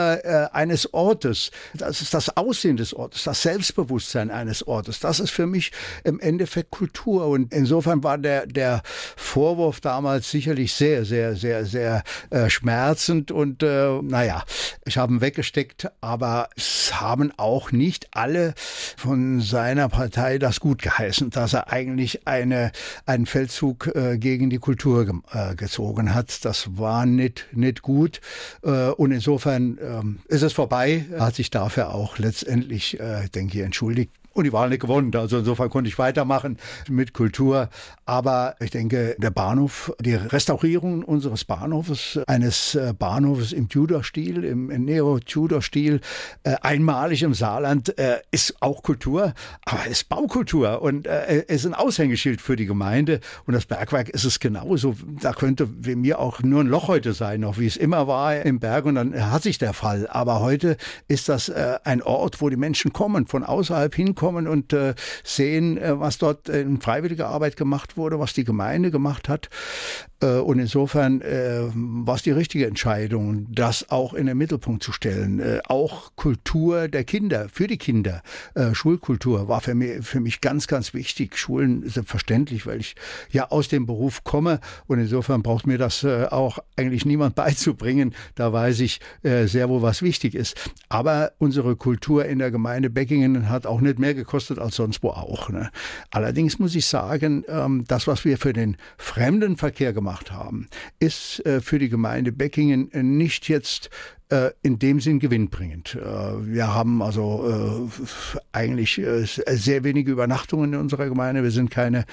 eines Ortes. Das ist das Aussehen des Ortes, das Selbstbewusstsein eines eines Ortes. Das ist für mich im Endeffekt Kultur. Und insofern war der, der Vorwurf damals sicherlich sehr, sehr, sehr, sehr äh, schmerzend. Und äh, naja, ich habe ihn weggesteckt, aber es haben auch nicht alle von seiner Partei das gut geheißen, dass er eigentlich eine, einen Feldzug äh, gegen die Kultur ge äh, gezogen hat. Das war nicht, nicht gut. Äh, und insofern ähm, ist es vorbei. Er hat sich dafür auch letztendlich, äh, denke ich, entschuldigt und die Wahl nicht gewonnen. Also insofern konnte ich weitermachen mit Kultur. Aber ich denke, der Bahnhof, die Restaurierung unseres Bahnhofes, eines äh, Bahnhofes im Tudor-Stil, im Neo-Tudor-Stil, äh, einmalig im Saarland, äh, ist auch Kultur, aber ist Baukultur und ist ein Aushängeschild für die Gemeinde. Und das Bergwerk ist es genauso. Da könnte wie mir auch nur ein Loch heute sein, noch wie es immer war im Berg. Und dann hat sich der Fall. Aber heute ist das ein Ort, wo die Menschen kommen, von außerhalb hinkommen kommen und äh, sehen, äh, was dort in freiwilliger Arbeit gemacht wurde, was die Gemeinde gemacht hat. Äh, und insofern war es die richtige Entscheidung, das auch in den Mittelpunkt zu stellen. Auch Kultur der Kinder, für die Kinder, Schulkultur war für mich, für mich ganz, ganz wichtig. Schulen selbstverständlich, weil ich ja aus dem Beruf komme und insofern braucht mir das auch eigentlich niemand beizubringen. Da weiß ich sehr wohl, was wichtig ist. Aber unsere Kultur in der Gemeinde Beckingen hat auch nicht mehr gekostet als sonst wo auch. Ne? Allerdings muss ich sagen, ähm, das, was wir für den Fremdenverkehr gemacht haben, ist äh, für die Gemeinde Beckingen nicht jetzt äh, in dem Sinn gewinnbringend. Äh, wir haben also äh, eigentlich sehr wenige Übernachtungen in unserer Gemeinde. Wir sind keine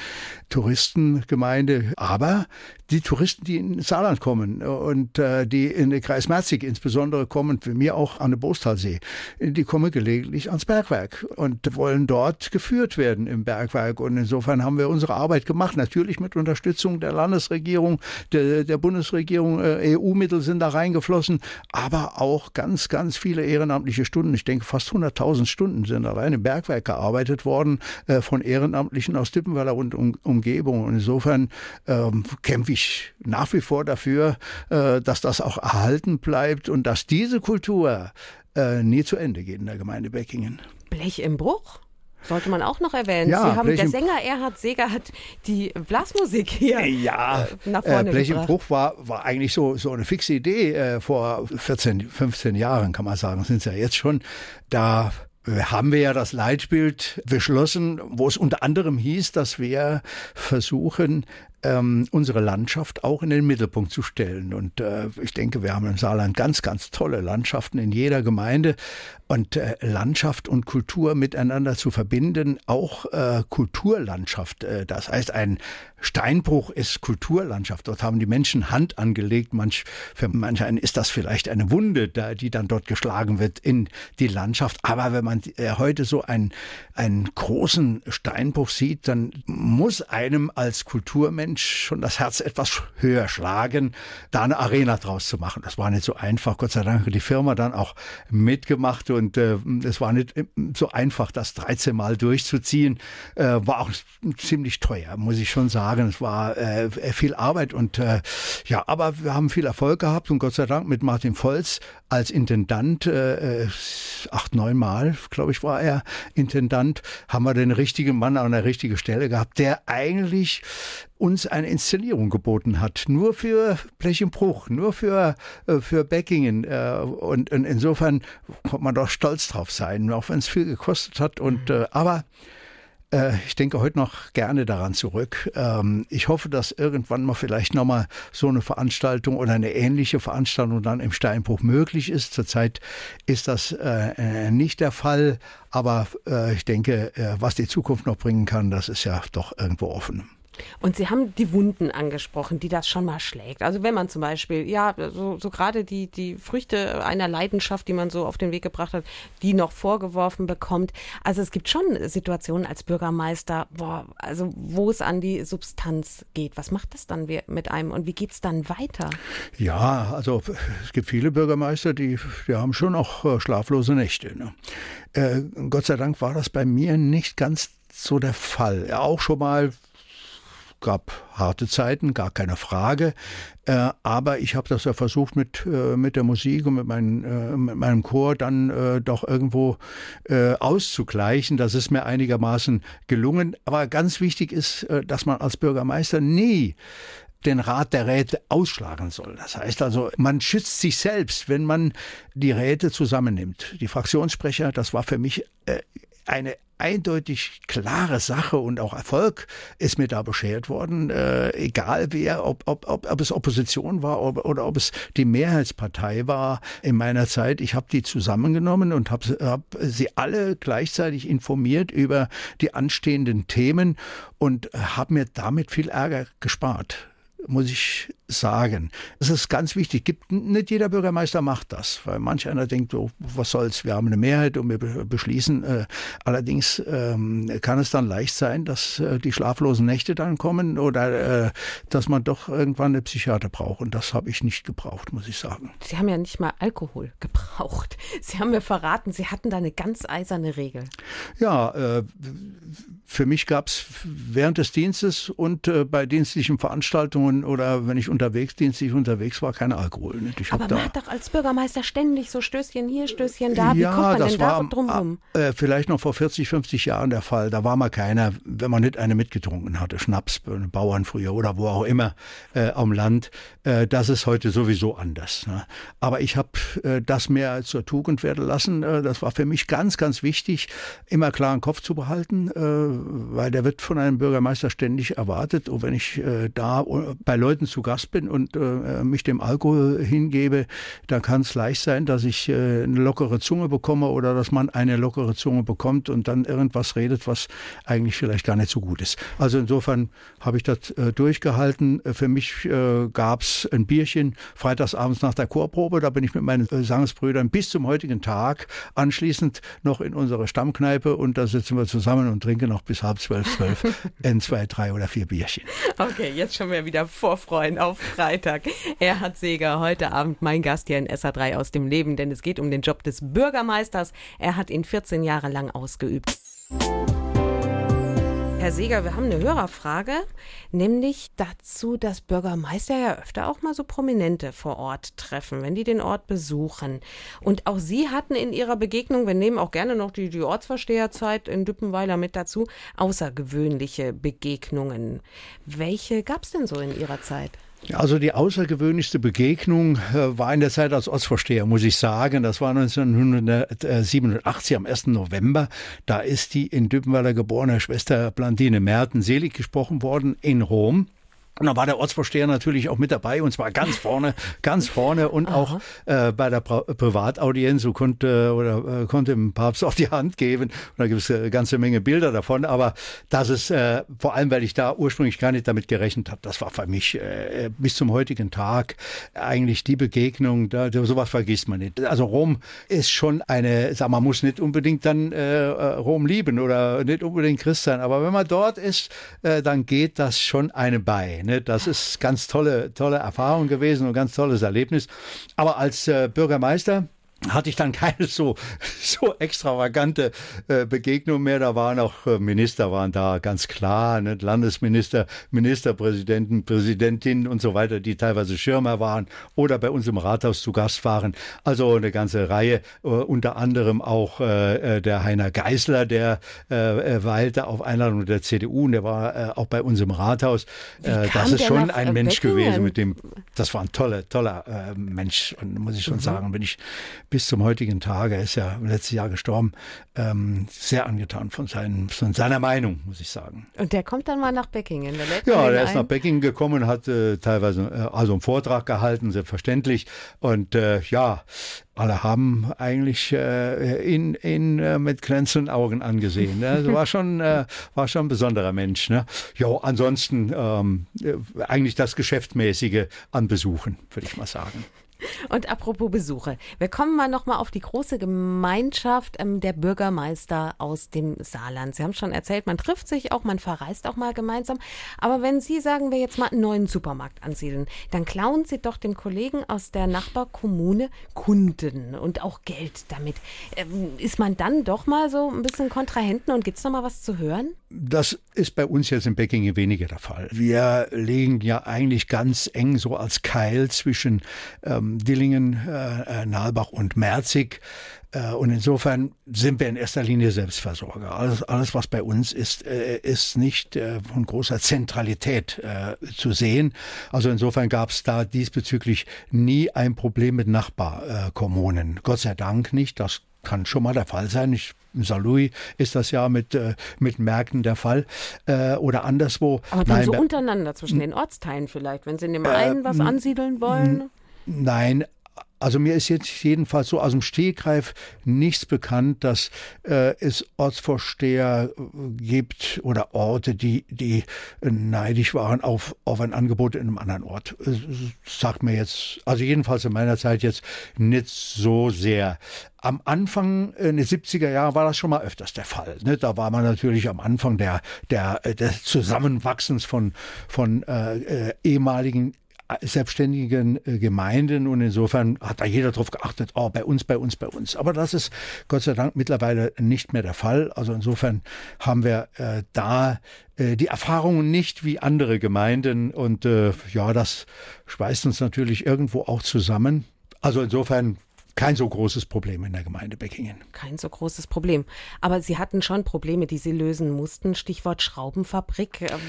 Touristengemeinde, aber die Touristen, die in Saarland kommen und die in den Kreis Merzig insbesondere kommen, für mir auch an den Bostalsee, die kommen gelegentlich ans Bergwerk und wollen dort geführt werden im Bergwerk. Und insofern haben wir unsere Arbeit gemacht, natürlich mit Unterstützung der Landesregierung, der, der Bundesregierung, EU-Mittel sind da reingeflossen, aber auch ganz, ganz viele ehrenamtliche Stunden. Ich denke, fast 100.000 Stunden sind allein im Bergwerk gearbeitet worden äh, von Ehrenamtlichen aus Dippenweiler und um, Umgebung. Und insofern ähm, kämpfe ich nach wie vor dafür, äh, dass das auch erhalten bleibt und dass diese Kultur äh, nie zu Ende geht in der Gemeinde Beckingen. Blech im Bruch? Sollte man auch noch erwähnen. Ja, Sie haben, der Sänger Erhard Seger hat die Blasmusik hier ja, äh, nach vorne äh, Blech gebracht. im Bruch war, war eigentlich so, so eine fixe Idee äh, vor 14, 15 Jahren, kann man sagen, sind es ja jetzt schon. Da haben wir ja das Leitbild beschlossen, wo es unter anderem hieß, dass wir versuchen, ähm, unsere Landschaft auch in den Mittelpunkt zu stellen. Und äh, ich denke, wir haben im Saarland ganz, ganz tolle Landschaften in jeder Gemeinde. Und äh, Landschaft und Kultur miteinander zu verbinden, auch äh, Kulturlandschaft. Äh, das heißt, ein Steinbruch ist Kulturlandschaft. Dort haben die Menschen Hand angelegt. Manch, für manch einen ist das vielleicht eine Wunde, die dann dort geschlagen wird in die Landschaft. Aber wenn man äh, heute so einen, einen großen Steinbruch sieht, dann muss einem als Kulturmensch schon das Herz etwas höher schlagen, da eine Arena draus zu machen. Das war nicht so einfach. Gott sei Dank hat die Firma dann auch mitgemacht und äh, es war nicht so einfach, das 13 Mal durchzuziehen. Äh, war auch ziemlich teuer, muss ich schon sagen. Es war äh, viel Arbeit und äh, ja, aber wir haben viel Erfolg gehabt und Gott sei Dank mit Martin Volz als Intendant, äh, äh acht, neun Mal, glaube ich, war er Intendant, haben wir den richtigen Mann an der richtigen Stelle gehabt, der eigentlich uns eine Inszenierung geboten hat, nur für Blech im Bruch, nur für, äh, für Beckingen. Äh, und, und insofern kommt man doch stolz drauf sein, auch wenn es viel gekostet hat. Und, mhm. äh, aber ich denke heute noch gerne daran zurück. Ähm, ich hoffe, dass irgendwann mal vielleicht nochmal so eine Veranstaltung oder eine ähnliche Veranstaltung dann im Steinbruch möglich ist. Zurzeit ist das äh, nicht der Fall, aber ich denke, was die Zukunft noch bringen kann, das ist ja doch irgendwo offen. Und Sie haben die Wunden angesprochen, die das schon mal schlägt. Also wenn man zum Beispiel, ja, so, so gerade die, die Früchte einer Leidenschaft, die man so auf den Weg gebracht hat, die noch vorgeworfen bekommt. Also es gibt schon Situationen als Bürgermeister, boah, also wo es an die Substanz geht. Was macht das dann mit einem und wie geht es dann weiter? Ja, also es gibt viele Bürgermeister, die, die haben schon auch äh, schlaflose Nächte. Ne? Äh, Gott sei Dank war das bei mir nicht ganz so der Fall. Auch schon mal gab harte Zeiten, gar keine Frage. Äh, aber ich habe das ja versucht mit, äh, mit der Musik und mit, mein, äh, mit meinem Chor dann äh, doch irgendwo äh, auszugleichen. Das ist mir einigermaßen gelungen. Aber ganz wichtig ist, äh, dass man als Bürgermeister nie den Rat der Räte ausschlagen soll. Das heißt also, man schützt sich selbst, wenn man die Räte zusammennimmt. Die Fraktionssprecher, das war für mich eine eindeutig klare Sache und auch Erfolg ist mir da beschert worden, äh, egal wer, ob, ob, ob, ob es Opposition war ob, oder ob es die Mehrheitspartei war in meiner Zeit. Ich habe die zusammengenommen und habe hab sie alle gleichzeitig informiert über die anstehenden Themen und habe mir damit viel Ärger gespart muss ich sagen. Es ist ganz wichtig. Gibt, nicht jeder Bürgermeister macht das, weil manch einer denkt, oh, was soll's, wir haben eine Mehrheit und wir beschließen. Äh, allerdings ähm, kann es dann leicht sein, dass äh, die schlaflosen Nächte dann kommen oder äh, dass man doch irgendwann eine Psychiater braucht. Und das habe ich nicht gebraucht, muss ich sagen. Sie haben ja nicht mal Alkohol gebraucht. Sie haben mir verraten, Sie hatten da eine ganz eiserne Regel. Ja, für mich gab es während des Dienstes und äh, bei dienstlichen Veranstaltungen oder wenn ich unterwegs, dienstlich unterwegs war, kein Alkohol. Nicht? Ich Aber man hat doch als Bürgermeister ständig so Stößchen hier, Stößchen da. Wie ja, kommt man das denn war, da drumherum? Äh, vielleicht noch vor 40, 50 Jahren der Fall. Da war mal keiner, wenn man nicht eine mitgetrunken hatte, Schnaps, Bauern früher oder wo auch immer äh, am Land. Äh, das ist heute sowieso anders. Ne? Aber ich habe äh, das mehr zur Tugend werden lassen. Äh, das war für mich ganz, ganz wichtig, immer klar im Kopf zu behalten, äh, weil der wird von einem Bürgermeister ständig erwartet. Und wenn ich äh, da bei Leuten zu Gast bin und äh, mich dem Alkohol hingebe, dann kann es leicht sein, dass ich äh, eine lockere Zunge bekomme oder dass man eine lockere Zunge bekommt und dann irgendwas redet, was eigentlich vielleicht gar nicht so gut ist. Also insofern habe ich das äh, durchgehalten. Für mich äh, gab es ein Bierchen freitagsabends nach der Chorprobe. Da bin ich mit meinen äh, Sangesbrüdern bis zum heutigen Tag anschließend noch in unsere Stammkneipe und da sitzen wir zusammen und trinken noch bis halb zwölf, zwölf, ein, zwei, drei oder vier Bierchen. Okay, jetzt schon wir wieder vorfreuen auf Freitag. Erhard Seger, heute Abend mein Gast hier in SA3 aus dem Leben, denn es geht um den Job des Bürgermeisters. Er hat ihn 14 Jahre lang ausgeübt. Herr Seger, wir haben eine Hörerfrage, nämlich dazu, dass Bürgermeister ja öfter auch mal so Prominente vor Ort treffen, wenn die den Ort besuchen. Und auch Sie hatten in Ihrer Begegnung, wir nehmen auch gerne noch die, die Ortsversteherzeit in Düppenweiler mit dazu, außergewöhnliche Begegnungen. Welche gab es denn so in Ihrer Zeit? Also die außergewöhnlichste Begegnung äh, war in der Zeit als Ortsvorsteher, muss ich sagen. Das war 1987 am 1. November. Da ist die in Düppenweiler geborene Schwester Blandine Merten selig gesprochen worden in Rom. Und da war der Ortsvorsteher natürlich auch mit dabei und zwar ganz vorne, ganz vorne und Aha. auch äh, bei der Pri Privataudienz so konnte oder äh, konnte dem Papst auch die Hand geben. Und da gibt es eine ganze Menge Bilder davon. Aber das ist äh, vor allem, weil ich da ursprünglich gar nicht damit gerechnet habe, das war für mich äh, bis zum heutigen Tag eigentlich die Begegnung. Da, sowas vergisst man nicht. Also Rom ist schon eine, sag man muss nicht unbedingt dann äh, Rom lieben oder nicht unbedingt Christ sein, aber wenn man dort ist, äh, dann geht das schon einem bei. Ne? Das ist ganz tolle, tolle Erfahrung gewesen und ganz tolles Erlebnis. Aber als äh, Bürgermeister hatte ich dann keine so, so extravagante äh, Begegnung mehr. Da waren auch äh, Minister waren da, ganz klar, ne? Landesminister, Ministerpräsidenten, Präsidentinnen und so weiter, die teilweise Schirmer waren oder bei uns im Rathaus zu Gast waren. Also eine ganze Reihe, äh, unter anderem auch äh, äh der Heiner Geißler, der äh, weilte auf Einladung der CDU und der war äh, auch bei uns im Rathaus. Äh, das ist schon ein Mensch Beckingen? gewesen, mit dem, das war ein toller, toller äh, Mensch, und muss ich schon mhm. sagen, bin ich bis zum heutigen Tage, er ist ja letztes Jahr gestorben, ähm, sehr angetan von, seinen, von seiner Meinung, muss ich sagen. Und der kommt dann mal nach Beckingen? Der ja, der ist nach Beckingen gekommen, hat äh, teilweise äh, also einen Vortrag gehalten, selbstverständlich. Und äh, ja, alle haben eigentlich äh, ihn, ihn äh, mit glänzenden Augen angesehen. Ne? Also war schon äh, war schon ein besonderer Mensch. Ne? Jo, ansonsten ähm, äh, eigentlich das Geschäftmäßige an Besuchen, würde ich mal sagen. Und apropos Besuche, wir kommen mal nochmal auf die große Gemeinschaft ähm, der Bürgermeister aus dem Saarland. Sie haben schon erzählt, man trifft sich auch, man verreist auch mal gemeinsam. Aber wenn Sie, sagen wir jetzt mal, einen neuen Supermarkt ansiedeln, dann klauen Sie doch dem Kollegen aus der Nachbarkommune Kunden und auch Geld damit. Ähm, ist man dann doch mal so ein bisschen Kontrahenten und gibt es noch mal was zu hören? Das ist bei uns jetzt in Beckinge weniger der Fall. Wir legen ja eigentlich ganz eng so als Keil zwischen ähm, Dillingen, äh, äh, Nalbach und Merzig. Äh, und insofern sind wir in erster Linie Selbstversorger. Alles, alles was bei uns ist, äh, ist nicht äh, von großer Zentralität äh, zu sehen. Also insofern gab es da diesbezüglich nie ein Problem mit Nachbarkommunen. Gott sei Dank nicht. Das kann schon mal der Fall sein. Ich in Saarlouis ist das ja mit, äh, mit Märkten der Fall äh, oder anderswo. Aber dann Nein, so untereinander zwischen den Ortsteilen vielleicht, wenn Sie in dem einen was ansiedeln wollen? Nein, also mir ist jetzt jedenfalls so aus dem Stehgreif nichts bekannt, dass äh, es Ortsvorsteher äh, gibt oder Orte, die, die neidisch waren auf, auf ein Angebot in einem anderen Ort. Sagt mir jetzt, also jedenfalls in meiner Zeit jetzt nicht so sehr. Am Anfang äh, in den 70er Jahren war das schon mal öfters der Fall. Ne? Da war man natürlich am Anfang der, der, äh, des Zusammenwachsens von, von äh, äh, ehemaligen selbstständigen Gemeinden und insofern hat da jeder darauf geachtet, oh, bei uns, bei uns, bei uns. Aber das ist Gott sei Dank mittlerweile nicht mehr der Fall. Also insofern haben wir äh, da äh, die Erfahrungen nicht wie andere Gemeinden und äh, ja, das schweißt uns natürlich irgendwo auch zusammen. Also insofern kein so großes Problem in der Gemeinde Beckingen. Kein so großes Problem. Aber Sie hatten schon Probleme, die Sie lösen mussten. Stichwort Schraubenfabrik ähm,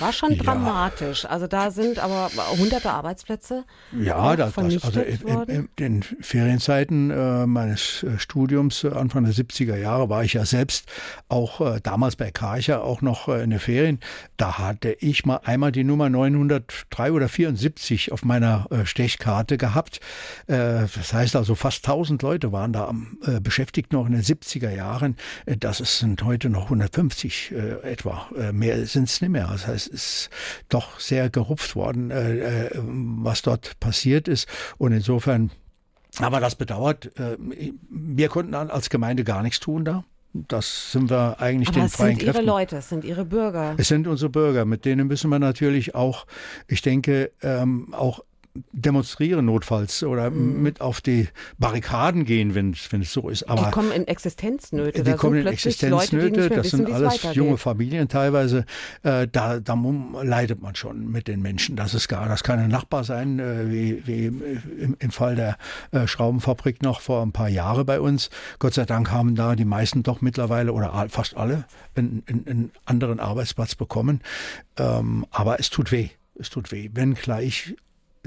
war schon ja. dramatisch. Also da sind aber hunderte Arbeitsplätze. Ja, das, das, also in, in, den Ferienzeiten äh, meines äh, Studiums äh, Anfang der 70er Jahre war ich ja selbst auch äh, damals bei Karcher auch noch äh, in den Ferien. Da hatte ich mal einmal die Nummer 903 oder 74 auf meiner äh, Stechkarte gehabt. das heißt also fast fast 1000 Leute waren da äh, beschäftigt noch in den 70er Jahren. Äh, das sind heute noch 150 äh, etwa. Äh, mehr sind es nicht mehr. Das heißt, es ist doch sehr gerupft worden, äh, äh, was dort passiert ist. Und insofern, aber das bedauert, wir konnten als Gemeinde gar nichts tun da. Das sind wir eigentlich Aber den freien Kräften. Es sind Ihre Leute, es sind Ihre Bürger. Es sind unsere Bürger, mit denen müssen wir natürlich auch, ich denke, ähm, auch demonstrieren notfalls oder mhm. mit auf die Barrikaden gehen, wenn, es so ist. Aber die kommen in Existenznöte. Die kommen in Existenznöte. Leute, das wissen, sind alles junge Familien teilweise. Äh, da, da leidet man schon mit den Menschen. Das ist gar, das kann ein Nachbar sein, äh, wie, wie im, im, Fall der äh, Schraubenfabrik noch vor ein paar Jahren bei uns. Gott sei Dank haben da die meisten doch mittlerweile oder fast alle einen, einen anderen Arbeitsplatz bekommen. Ähm, aber es tut weh. Es tut weh, wenn gleich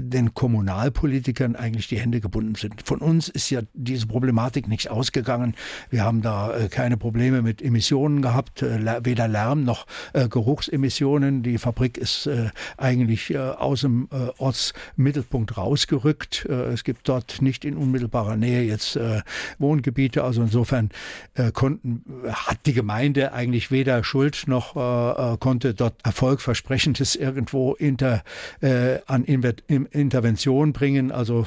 den Kommunalpolitikern eigentlich die Hände gebunden sind. Von uns ist ja diese Problematik nicht ausgegangen. Wir haben da äh, keine Probleme mit Emissionen gehabt, äh, weder Lärm noch äh, Geruchsemissionen. Die Fabrik ist eigentlich aus dem Ortsmittelpunkt rausgerückt. Es gibt dort nicht in unmittelbarer Nähe jetzt Wohngebiete. Also insofern konnten, hat die Gemeinde eigentlich weder Schuld noch konnte dort erfolgversprechendes irgendwo inter, an Intervention bringen. Also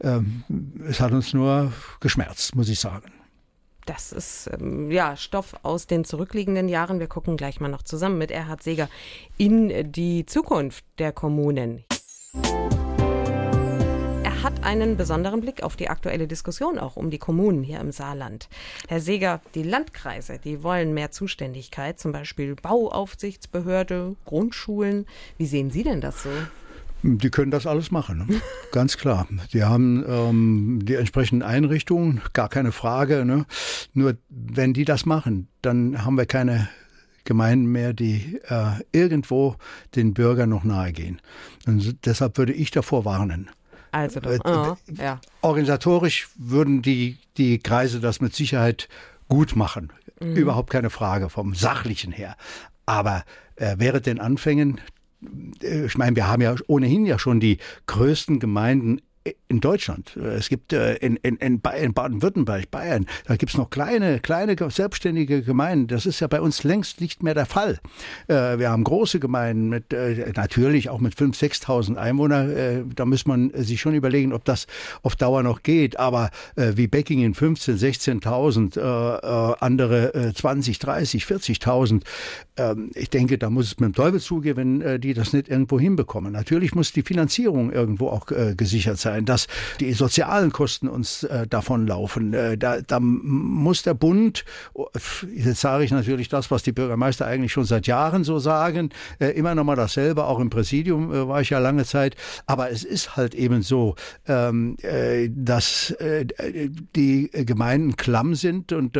ähm, es hat uns nur geschmerzt, muss ich sagen. Das ist ähm, ja Stoff aus den zurückliegenden Jahren. Wir gucken gleich mal noch zusammen mit Erhard Seger in die Zukunft der Kommunen Er hat einen besonderen Blick auf die aktuelle Diskussion auch um die Kommunen hier im Saarland. Herr Seger, die Landkreise, die wollen mehr Zuständigkeit, zum Beispiel Bauaufsichtsbehörde, Grundschulen. Wie sehen Sie denn das so? Die können das alles machen, ne? ganz klar. Die haben ähm, die entsprechenden Einrichtungen, gar keine Frage. Ne? Nur wenn die das machen, dann haben wir keine Gemeinden mehr, die äh, irgendwo den Bürgern noch nahe gehen. Und deshalb würde ich davor warnen. Also das, oh, ja. Organisatorisch würden die, die Kreise das mit Sicherheit gut machen. Mhm. Überhaupt keine Frage vom Sachlichen her. Aber äh, während den Anfängen äh, ich meine, wir haben ja ohnehin ja schon die größten Gemeinden in Deutschland. Es gibt äh, in, in, in Baden-Württemberg, Bayern, da gibt es noch kleine, kleine selbstständige Gemeinden. Das ist ja bei uns längst nicht mehr der Fall. Äh, wir haben große Gemeinden mit äh, natürlich auch mit 5.000, 6.000 Einwohnern. Da muss man sich schon überlegen, ob das auf Dauer noch geht. Aber wie Beckingen 15.000, 16.000, andere 20, 30, 40.000. Ich denke, da muss es mit dem Teufel zugehen, wenn die das nicht irgendwo hinbekommen. Natürlich muss die Finanzierung irgendwo auch gesichert sein sein, dass die sozialen Kosten uns äh, davonlaufen. Äh, da, da muss der Bund, jetzt sage ich natürlich das, was die Bürgermeister eigentlich schon seit Jahren so sagen, äh, immer noch mal dasselbe, auch im Präsidium äh, war ich ja lange Zeit, aber es ist halt eben so, ähm, äh, dass äh, die Gemeinden klamm sind und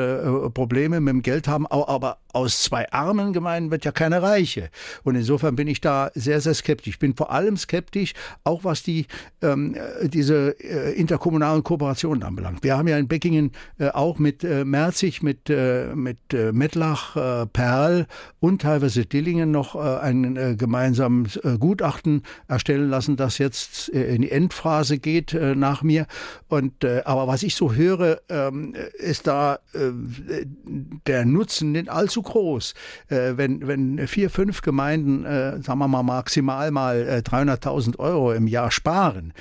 Probleme mit dem Geld haben, aber aus zwei armen Gemeinden wird ja keine reiche. Und insofern bin ich da sehr, sehr skeptisch. Ich bin vor allem skeptisch, auch was die ähm, diese äh, interkommunalen Kooperationen anbelangt. Wir haben ja in Beckingen äh, auch mit äh, Merzig, mit, mit Mettlach, Perl und teilweise Dillingen noch ein gemeinsames Gutachten erstellen lassen, das jetzt in die Endphase geht nach mir. Und aber was ich so höre, ähm, ist da der Nutzen nicht allzu groß. Wenn, wenn vier, fünf Gemeinden, sagen wir mal maximal mal äh, 300.000 Euro im Jahr sparen,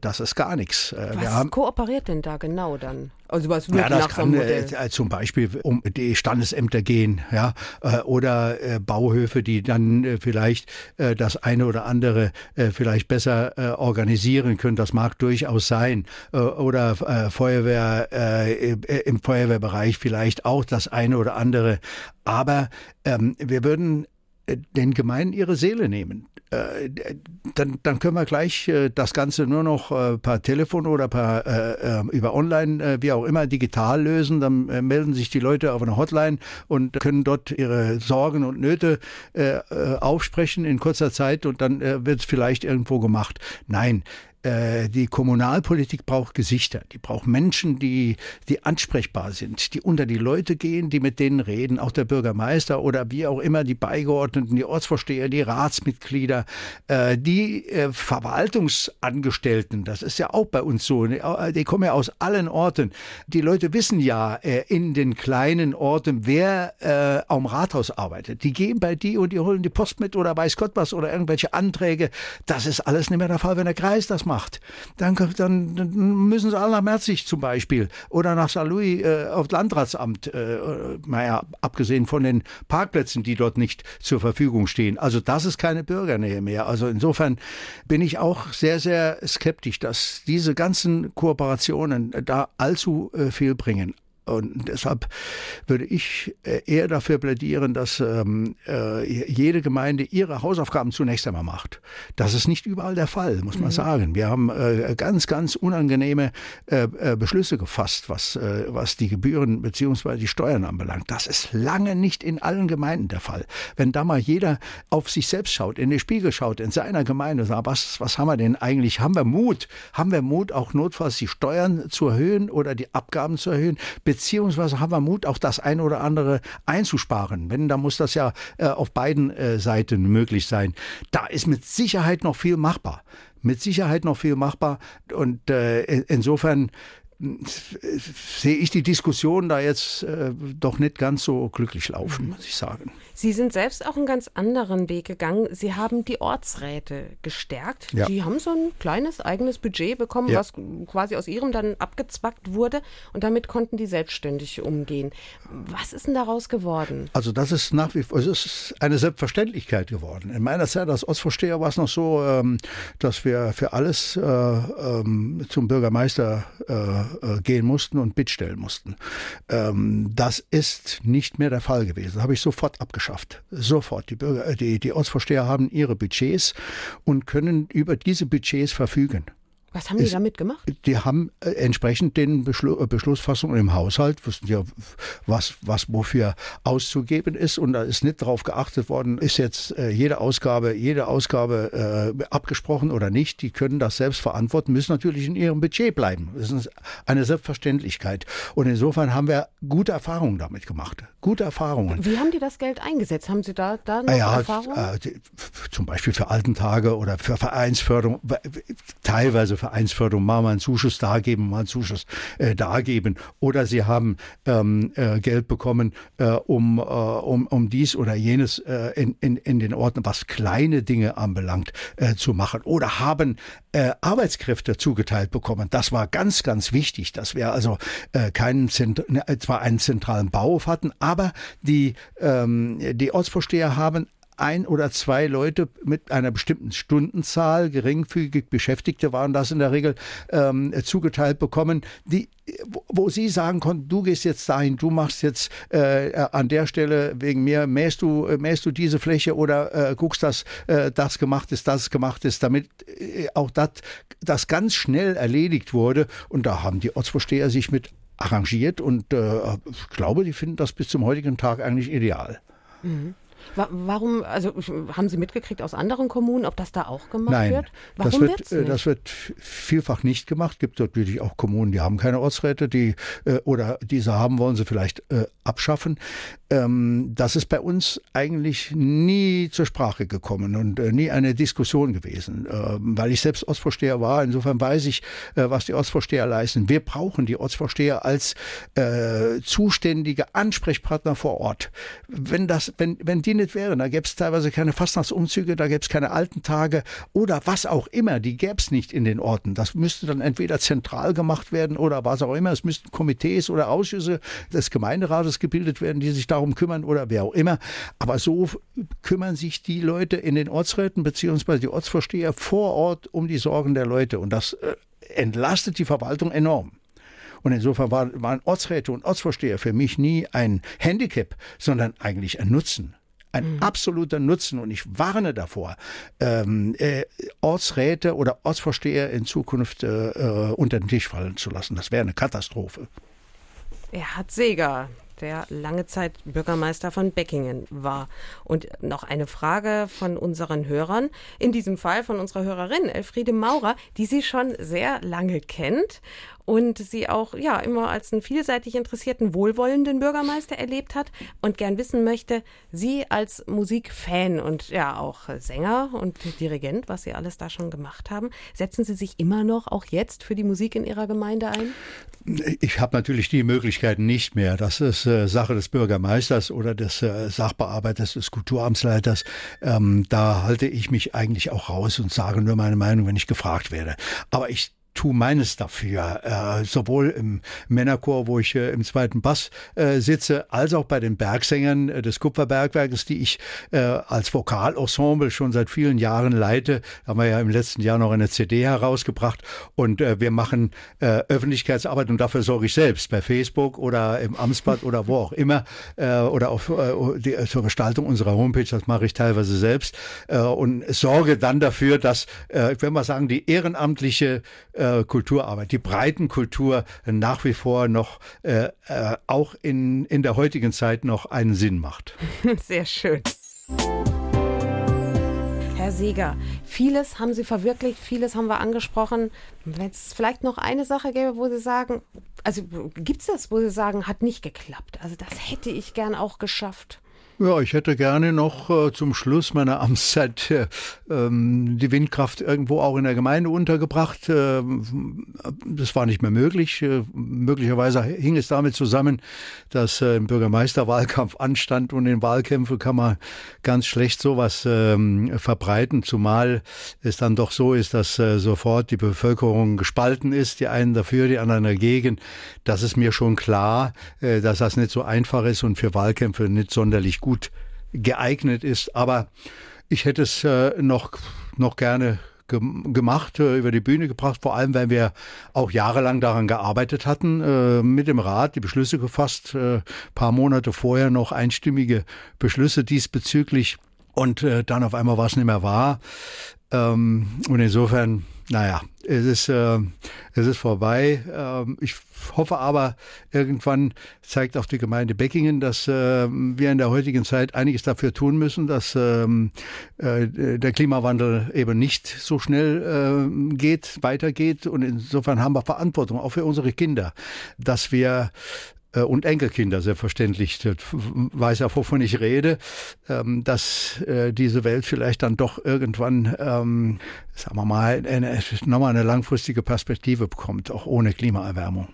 das ist gar nichts. Äh, Was haben, kooperiert denn da genau dann? Also was ja, das kann Modell? äh, zum Beispiel um die Standesämter gehen, ja, äh, oder äh, Bauhöfe, die dann äh, vielleicht äh, das eine oder andere äh, vielleicht besser äh, organisieren können. Das mag durchaus sein. Äh, oder äh, Feuerwehr äh, im- Feuerwehrbereich vielleicht auch das eine oder andere. Aber ähm, wir würden äh, den Gemeinden ihre Seele nehmen. Äh, dann, dann können wir gleich äh, das Ganze nur noch äh, per Telefon oder per, äh, äh, über Online, äh, wie auch immer, digital lösen. Dann äh, melden sich die Leute auf eine Hotline und können dort ihre Sorgen und Nöte äh, äh, aufsprechen in kurzer Zeit und dann äh, wird es vielleicht irgendwo gemacht. Nein. Äh, Die Kommunalpolitik braucht Gesichter, die braucht Menschen, die, die ansprechbar sind, die unter die Leute gehen, die mit denen reden, auch der Bürgermeister oder wie auch immer die Beigeordneten, die Ortsvorsteher, die Ratsmitglieder, äh, die äh, Verwaltungsangestellten, das ist ja auch bei uns so, die kommen ja aus allen Orten. Die Leute wissen ja in den kleinen Orten, wer am Rathaus arbeitet. Die gehen bei die und die holen die Post mit oder weiß Gott was oder irgendwelche Anträge. Das ist alles nicht mehr der Fall, wenn der Kreis das macht. Dann, dann, dann müssen sie alle nach Merzig zum Beispiel oder nach St. Louis äh, aufs Landratsamt. Äh, naja, abgesehen von den Parkplätzen, die dort nicht zur Verfügung stehen. Also das ist keine Bürgernähe mehr. Also insofern bin ich auch sehr, sehr skeptisch, dass diese ganzen Kooperationen da allzu äh, viel bringen. Und deshalb würde ich äh, eher dafür plädieren, dass ähm, äh, jede Gemeinde ihre Hausaufgaben zunächst einmal macht. Das ist nicht überall der Fall, muss man sagen. Wir haben äh, ganz, ganz unangenehme äh, äh, Beschlüsse gefasst, was, äh, was die Gebühren bzw. die Steuern anbelangt. Das ist lange nicht in allen Gemeinden der Fall. Wenn da mal jeder auf sich selbst schaut, in den Spiegel schaut, in seiner Gemeinde, sagt, was, was haben wir denn eigentlich? Haben wir Mut? Haben wir Mut, auch notfalls die Steuern zu erhöhen oder die Abgaben zu erhöhen? Beziehungsweise haben wir Mut, auch das eine oder andere einzusparen. Wenn, dann muss das ja äh, auf beiden äh, Seiten möglich sein. Da ist mit Sicherheit noch viel machbar. Mit Sicherheit noch viel machbar. Und äh, in- insofern sehe ich die Diskussion da jetzt äh, doch nicht ganz so glücklich laufen, muss ich sagen. Sie sind selbst auch einen ganz anderen Weg gegangen. Sie haben die Ortsräte gestärkt. Ja. Die haben so ein kleines eigenes Budget bekommen, Ja. was quasi aus ihrem dann abgezwackt wurde. Und damit konnten die selbstständig umgehen. Was ist denn daraus geworden? Also das ist nach wie vor, es ist eine Selbstverständlichkeit geworden. In meiner Zeit als Ortsvorsteher war es noch so, ähm, dass wir für alles äh, ähm, zum Bürgermeister äh, äh, gehen mussten und bittstellen mussten. Ähm, das ist nicht mehr der Fall gewesen. Das habe ich sofort abgeschafft. Sofort. Die, Bürger, äh, die, die Ortsvorsteher haben ihre Budgets und können über diese Budgets verfügen. Was haben die Ist- damit gemacht? Die haben äh, entsprechend den Beschlu äh, Beschlussfassungen im Haushalt, wissen ja, was, was wofür auszugeben ist. Und da ist nicht darauf geachtet worden, ist jetzt äh, jede Ausgabe, jede Ausgabe äh, abgesprochen oder nicht. Die können das selbst verantworten, müssen natürlich in ihrem Budget bleiben. Das ist eine Selbstverständlichkeit. Und insofern haben wir gute Erfahrungen damit gemacht. Gute Erfahrungen. Wie haben die das Geld eingesetzt? Haben Sie da, da noch Ah ja, Erfahrung? äh, zum Beispiel für Altentage oder für Vereinsförderung, teilweise Vereinsförderung, mal mal einen Zuschuss da geben, mal einen Zuschuss äh, da. Oder sie haben ähm, äh, Geld bekommen, äh, um, äh, um, um dies oder jenes äh, in, in, in den Orten, was kleine Dinge anbelangt, äh, zu machen. Oder haben äh, Arbeitskräfte zugeteilt bekommen. Das war ganz, ganz wichtig, dass wir also äh, keinen Zent ne, zwar einen zentralen Bauhof hatten, aber die, ähm, die Ortsvorsteher haben ein oder zwei Leute mit einer bestimmten Stundenzahl, geringfügig Beschäftigte waren das in der Regel, ähm, zugeteilt bekommen, die, wo, sie sagen konnten, du gehst jetzt dahin, du machst jetzt äh, an der Stelle wegen mir, mähst du, äh, mähst du diese Fläche oder äh, guckst, dass äh, das gemacht ist, das gemacht ist, damit äh, auch das, das ganz schnell erledigt wurde. Und da haben die Ortsvorsteher sich mit arrangiert und äh, ich glaube, die finden das bis zum heutigen Tag eigentlich ideal. Warum, also haben Sie mitgekriegt aus anderen Kommunen, ob das da auch gemacht Nein, wird? Warum das wird, äh, das wird vielfach nicht gemacht. Es gibt natürlich auch Kommunen, die haben keine Ortsräte, die äh, oder diese haben wollen sie vielleicht äh, abschaffen. Ähm, das ist bei uns eigentlich nie zur Sprache gekommen und äh, nie eine Diskussion gewesen, äh, weil ich selbst Ortsvorsteher war. Insofern weiß ich, äh, was die Ortsvorsteher leisten. Wir brauchen die Ortsvorsteher als zuständige Ansprechpartner vor Ort. Wenn das, wenn, wenn die nicht wären. Da gäbe es teilweise keine Fastnachtsumzüge, da gäbe es keine alten Tage oder was auch immer. Die gäbe es nicht in den Orten. Das müsste dann entweder zentral gemacht werden oder was auch immer. Es müssten Komitees oder Ausschüsse des Gemeinderates gebildet werden, die sich darum kümmern oder wer auch immer. Aber so kümmern sich die Leute in den Ortsräten beziehungsweise die Ortsvorsteher vor Ort um die Sorgen der Leute. Und das äh, entlastet die Verwaltung enorm. Und insofern waren Ortsräte und Ortsvorsteher für mich nie ein Handicap, sondern eigentlich ein Nutzen. Ein mhm. absoluter Nutzen und ich warne davor, ähm, äh, Ortsräte oder Ortsvorsteher in Zukunft äh, äh, unter den Tisch fallen zu lassen. Das wäre eine Katastrophe. Er hat Seger der lange Zeit Bürgermeister von Beckingen war. Und noch eine Frage von unseren Hörern, in diesem Fall von unserer Hörerin Elfriede Maurer, die sie schon sehr lange kennt und sie auch ja immer als einen vielseitig interessierten, wohlwollenden Bürgermeister erlebt hat und gern wissen möchte, Sie als Musikfan und ja auch Sänger und Dirigent, was Sie alles da schon gemacht haben, setzen Sie sich immer noch auch jetzt für die Musik in Ihrer Gemeinde ein? Ich habe natürlich die Möglichkeiten nicht mehr. Das ist äh, Sache des Bürgermeisters oder des äh, Sachbearbeiters, des Kulturamtsleiters. Ähm, da halte ich mich eigentlich auch raus und sage nur meine Meinung, wenn ich gefragt werde. Aber ich tu meines dafür, äh, sowohl im Männerchor, wo ich äh, im zweiten Bass äh, sitze, als auch bei den Bergsängern äh, des Kupferbergwerkes, die ich äh, als Vokalensemble schon seit vielen Jahren leite. Haben wir ja im letzten Jahr noch eine CD herausgebracht. Und äh, wir machen äh, Öffentlichkeitsarbeit und dafür sorge ich selbst bei Facebook oder im Amtsblatt oder wo auch immer äh, oder auf äh, die, zur Gestaltung unserer Homepage, das mache ich teilweise selbst. Äh, und sorge dann dafür, dass, äh, ich will mal sagen, die ehrenamtliche äh, Kulturarbeit, die Breitenkultur nach wie vor noch äh, äh, auch in, in der heutigen Zeit noch einen Sinn macht. Sehr schön. Herr Seeger, vieles haben Sie verwirklicht, vieles haben wir angesprochen. Wenn es vielleicht noch eine Sache gäbe, wo Sie sagen, also gibt es das, wo Sie sagen, hat nicht geklappt. Also das hätte ich gern auch geschafft. Ja, ich hätte gerne noch äh, zum Schluss meiner Amtszeit äh, ähm, die Windkraft irgendwo auch in der Gemeinde untergebracht. Äh, das war nicht mehr möglich. Äh, möglicherweise hing es damit zusammen, dass äh, ein Bürgermeisterwahlkampf anstand und in Wahlkämpfen kann man ganz schlecht sowas ähm, verbreiten, zumal es dann doch so ist, dass äh, sofort die Bevölkerung gespalten ist, die einen dafür, die anderen dagegen. Das ist mir schon klar, dass das nicht so einfach ist und für Wahlkämpfe nicht sonderlich gut gut geeignet ist. Aber ich hätte es äh, noch, noch gerne gemacht, äh, über die Bühne gebracht, vor allem, weil wir auch jahrelang daran gearbeitet hatten, äh, mit dem Rat die Beschlüsse gefasst, äh, paar Monate vorher noch einstimmige Beschlüsse diesbezüglich und dann auf einmal was nicht mehr war. Ähm, und insofern naja, es ist, äh, es ist vorbei. Ähm, ich hoffe aber, irgendwann zeigt auch die Gemeinde Beckingen, dass äh, wir in der heutigen Zeit einiges dafür tun müssen, dass ähm, äh, der Klimawandel eben nicht so schnell äh, geht, weitergeht. Und insofern haben wir Verantwortung, auch für unsere Kinder, dass wir und Enkelkinder selbstverständlich, weiß ja, wovon ich rede, ähm, dass äh, diese Welt vielleicht dann doch irgendwann, ähm, sagen wir mal, eine, nochmal eine langfristige Perspektive bekommt, auch ohne Klimaerwärmung.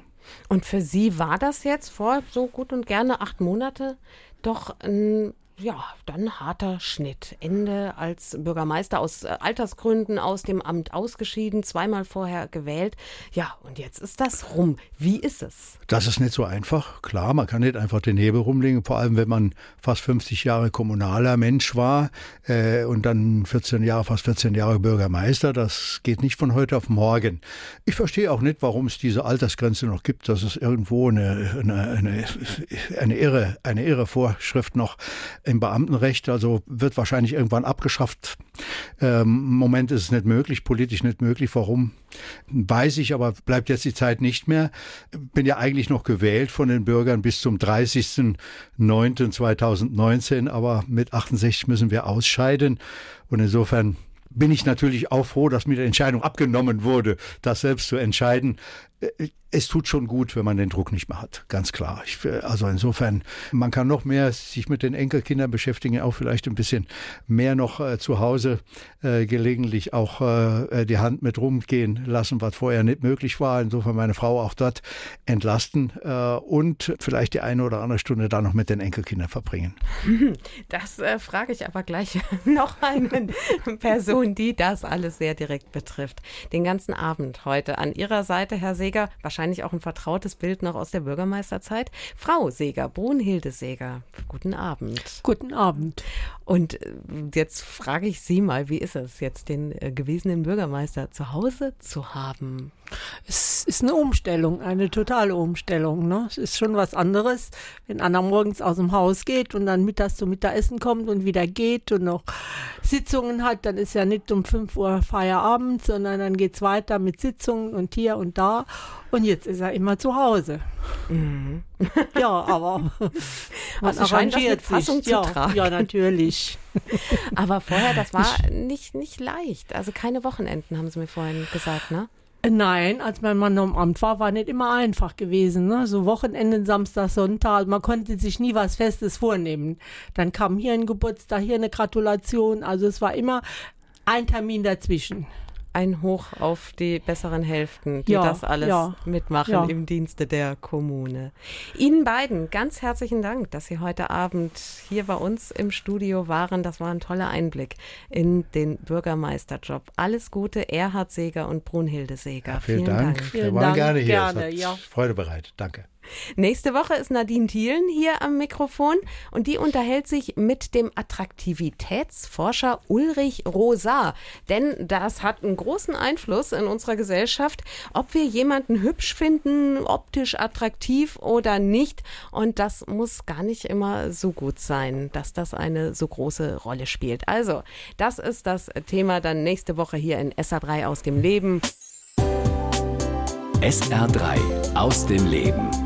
Und für Sie war das jetzt vor so gut und gerne acht Monate doch ein ja, dann harter Schnitt. Ende als Bürgermeister aus äh, Altersgründen aus dem Amt ausgeschieden, zweimal vorher gewählt. Ja, und jetzt ist das rum. Wie ist es? Das ist nicht so einfach. Klar, man kann nicht einfach den Hebel rumlegen, vor allem wenn man fast 50 Jahre kommunaler Mensch war äh, und dann 14 Jahre, fast 14 Jahre Bürgermeister. Das geht nicht von heute auf morgen. Ich verstehe auch nicht, warum es diese Altersgrenze noch gibt, dass es irgendwo eine, eine, eine, eine, irre, eine irre Vorschrift noch im Beamtenrecht, also wird wahrscheinlich irgendwann abgeschafft. Ähm, Moment ist es nicht möglich, politisch nicht möglich. Warum? Weiß ich, aber bleibt jetzt die Zeit nicht mehr. Bin ja eigentlich noch gewählt von den Bürgern bis zum 30.09.2019, aber mit 68 müssen wir ausscheiden. Und insofern bin ich natürlich auch froh, dass mir die Entscheidung abgenommen wurde, das selbst zu entscheiden. Äh, es tut schon gut, wenn man den Druck nicht mehr hat, ganz klar. Ich, also insofern, man kann noch mehr sich mit den Enkelkindern beschäftigen, auch vielleicht ein bisschen mehr noch äh, zu Hause äh, gelegentlich auch äh, die Hand mit rumgehen lassen, was vorher nicht möglich war. Insofern meine Frau auch dort entlasten äh, und vielleicht die eine oder andere Stunde da noch mit den Enkelkindern verbringen. Das äh, frage ich aber gleich noch eine Person, die das alles sehr direkt betrifft. Den ganzen Abend heute an Ihrer Seite, Herr Seeger, wahrscheinlich wahrscheinlich auch ein vertrautes Bild noch aus der Bürgermeisterzeit. Frau Seger, Brunhilde Seger, guten Abend. Guten Abend. Und äh, jetzt frage ich Sie mal, wie ist es jetzt, den äh, gewesenen Bürgermeister zu Hause zu haben? Es ist eine Umstellung, eine totale Umstellung. Ne? Es ist schon was anderes, wenn einer morgens aus dem Haus geht und dann mittags zum Mittagessen kommt und wieder geht und noch Sitzungen hat, dann ist ja nicht um 5 Uhr Feierabend, sondern dann geht es weiter mit Sitzungen und hier und da. Und jetzt ist er immer zu Hause. Mhm. ja, aber man also arrangiert das mit Fassung sich. Ja, tragen. ja, natürlich. aber vorher, das war nicht, nicht leicht. Also keine Wochenenden, haben Sie mir vorhin gesagt, ne? Nein, als mein Mann am Amt war, war nicht immer einfach gewesen. Ne? So Wochenenden, Samstag, Sonntag, man konnte sich nie was Festes vornehmen. Dann kam hier ein Geburtstag, hier eine Gratulation. Also es war immer ein Termin dazwischen ein Hoch auf die besseren Hälften, die ja, das alles ja, mitmachen ja. im Dienste der Kommune. Ihnen beiden ganz herzlichen Dank, dass Sie heute Abend hier bei uns im Studio waren. Das war ein toller Einblick in den Bürgermeisterjob. Alles Gute, Erhard Seger und Brunhilde Seger. vielen, vielen, Dank. Dank. Wir waren gerne hier. Gerne, ja. Freude bereit. Danke. Nächste Woche ist Nadine Thielen hier am Mikrofon und die unterhält sich mit dem Attraktivitätsforscher Ulrich Rosar. Denn das hat einen großen Einfluss in unserer Gesellschaft, ob wir jemanden hübsch finden, optisch attraktiv oder nicht. Und das muss gar nicht immer so gut sein, dass das eine so große Rolle spielt. Also, das ist das Thema dann nächste Woche hier in SA3 aus dem Leben. SR3 aus dem Leben.